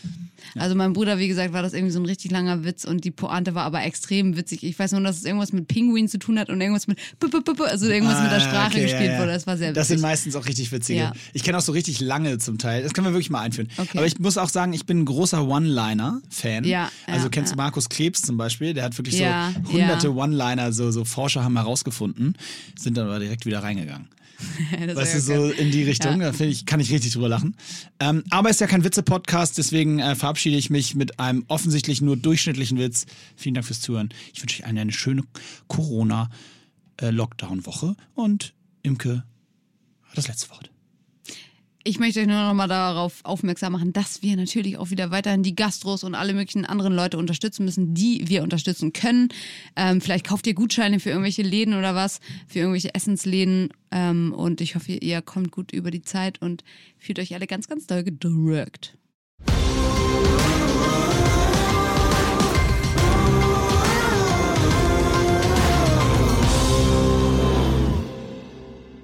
[SPEAKER 3] Also mein Bruder, wie gesagt, war das irgendwie so ein richtig langer Witz und die Pointe war aber extrem witzig. Ich weiß nur, dass es irgendwas mit Pinguin zu tun hat und irgendwas mit also irgendwas mit der
[SPEAKER 2] Ah,
[SPEAKER 3] Sprache
[SPEAKER 2] okay,
[SPEAKER 3] gespielt
[SPEAKER 2] ja,
[SPEAKER 3] wurde. Das war sehr
[SPEAKER 2] Das sind
[SPEAKER 3] witzig.
[SPEAKER 2] meistens auch richtig witzige. Ich kenne auch so richtig lange zum Teil. Das können wir wirklich mal einführen.
[SPEAKER 3] Okay.
[SPEAKER 2] Aber ich muss auch sagen, ich bin ein großer One-Liner-Fan.
[SPEAKER 3] Ja,
[SPEAKER 2] also kennst du. Markus Krebs zum Beispiel? Der hat wirklich so hunderte. One-Liner, so, so Forscher haben herausgefunden, sind dann aber direkt wieder reingegangen.
[SPEAKER 3] Das
[SPEAKER 2] Weißt du, so in die Richtung,
[SPEAKER 3] Ja.
[SPEAKER 2] da ich, kann ich richtig drüber lachen. Ähm, aber es ist ja kein Witze-Podcast, deswegen äh, verabschiede ich mich mit einem offensichtlich nur durchschnittlichen Witz. Vielen Dank fürs Zuhören. Ich wünsche euch eine, eine schöne Corona-Lockdown-Woche und Imke hat das letzte Wort.
[SPEAKER 3] Ich möchte euch nur noch mal darauf aufmerksam machen, dass wir natürlich auch wieder weiterhin die Gastros und alle möglichen anderen Leute unterstützen müssen, die wir unterstützen können. Ähm, vielleicht kauft ihr Gutscheine für irgendwelche Läden oder was, für irgendwelche Essensläden. Ähm, und ich hoffe, ihr kommt gut über die Zeit und fühlt euch alle ganz, ganz doll gedrückt.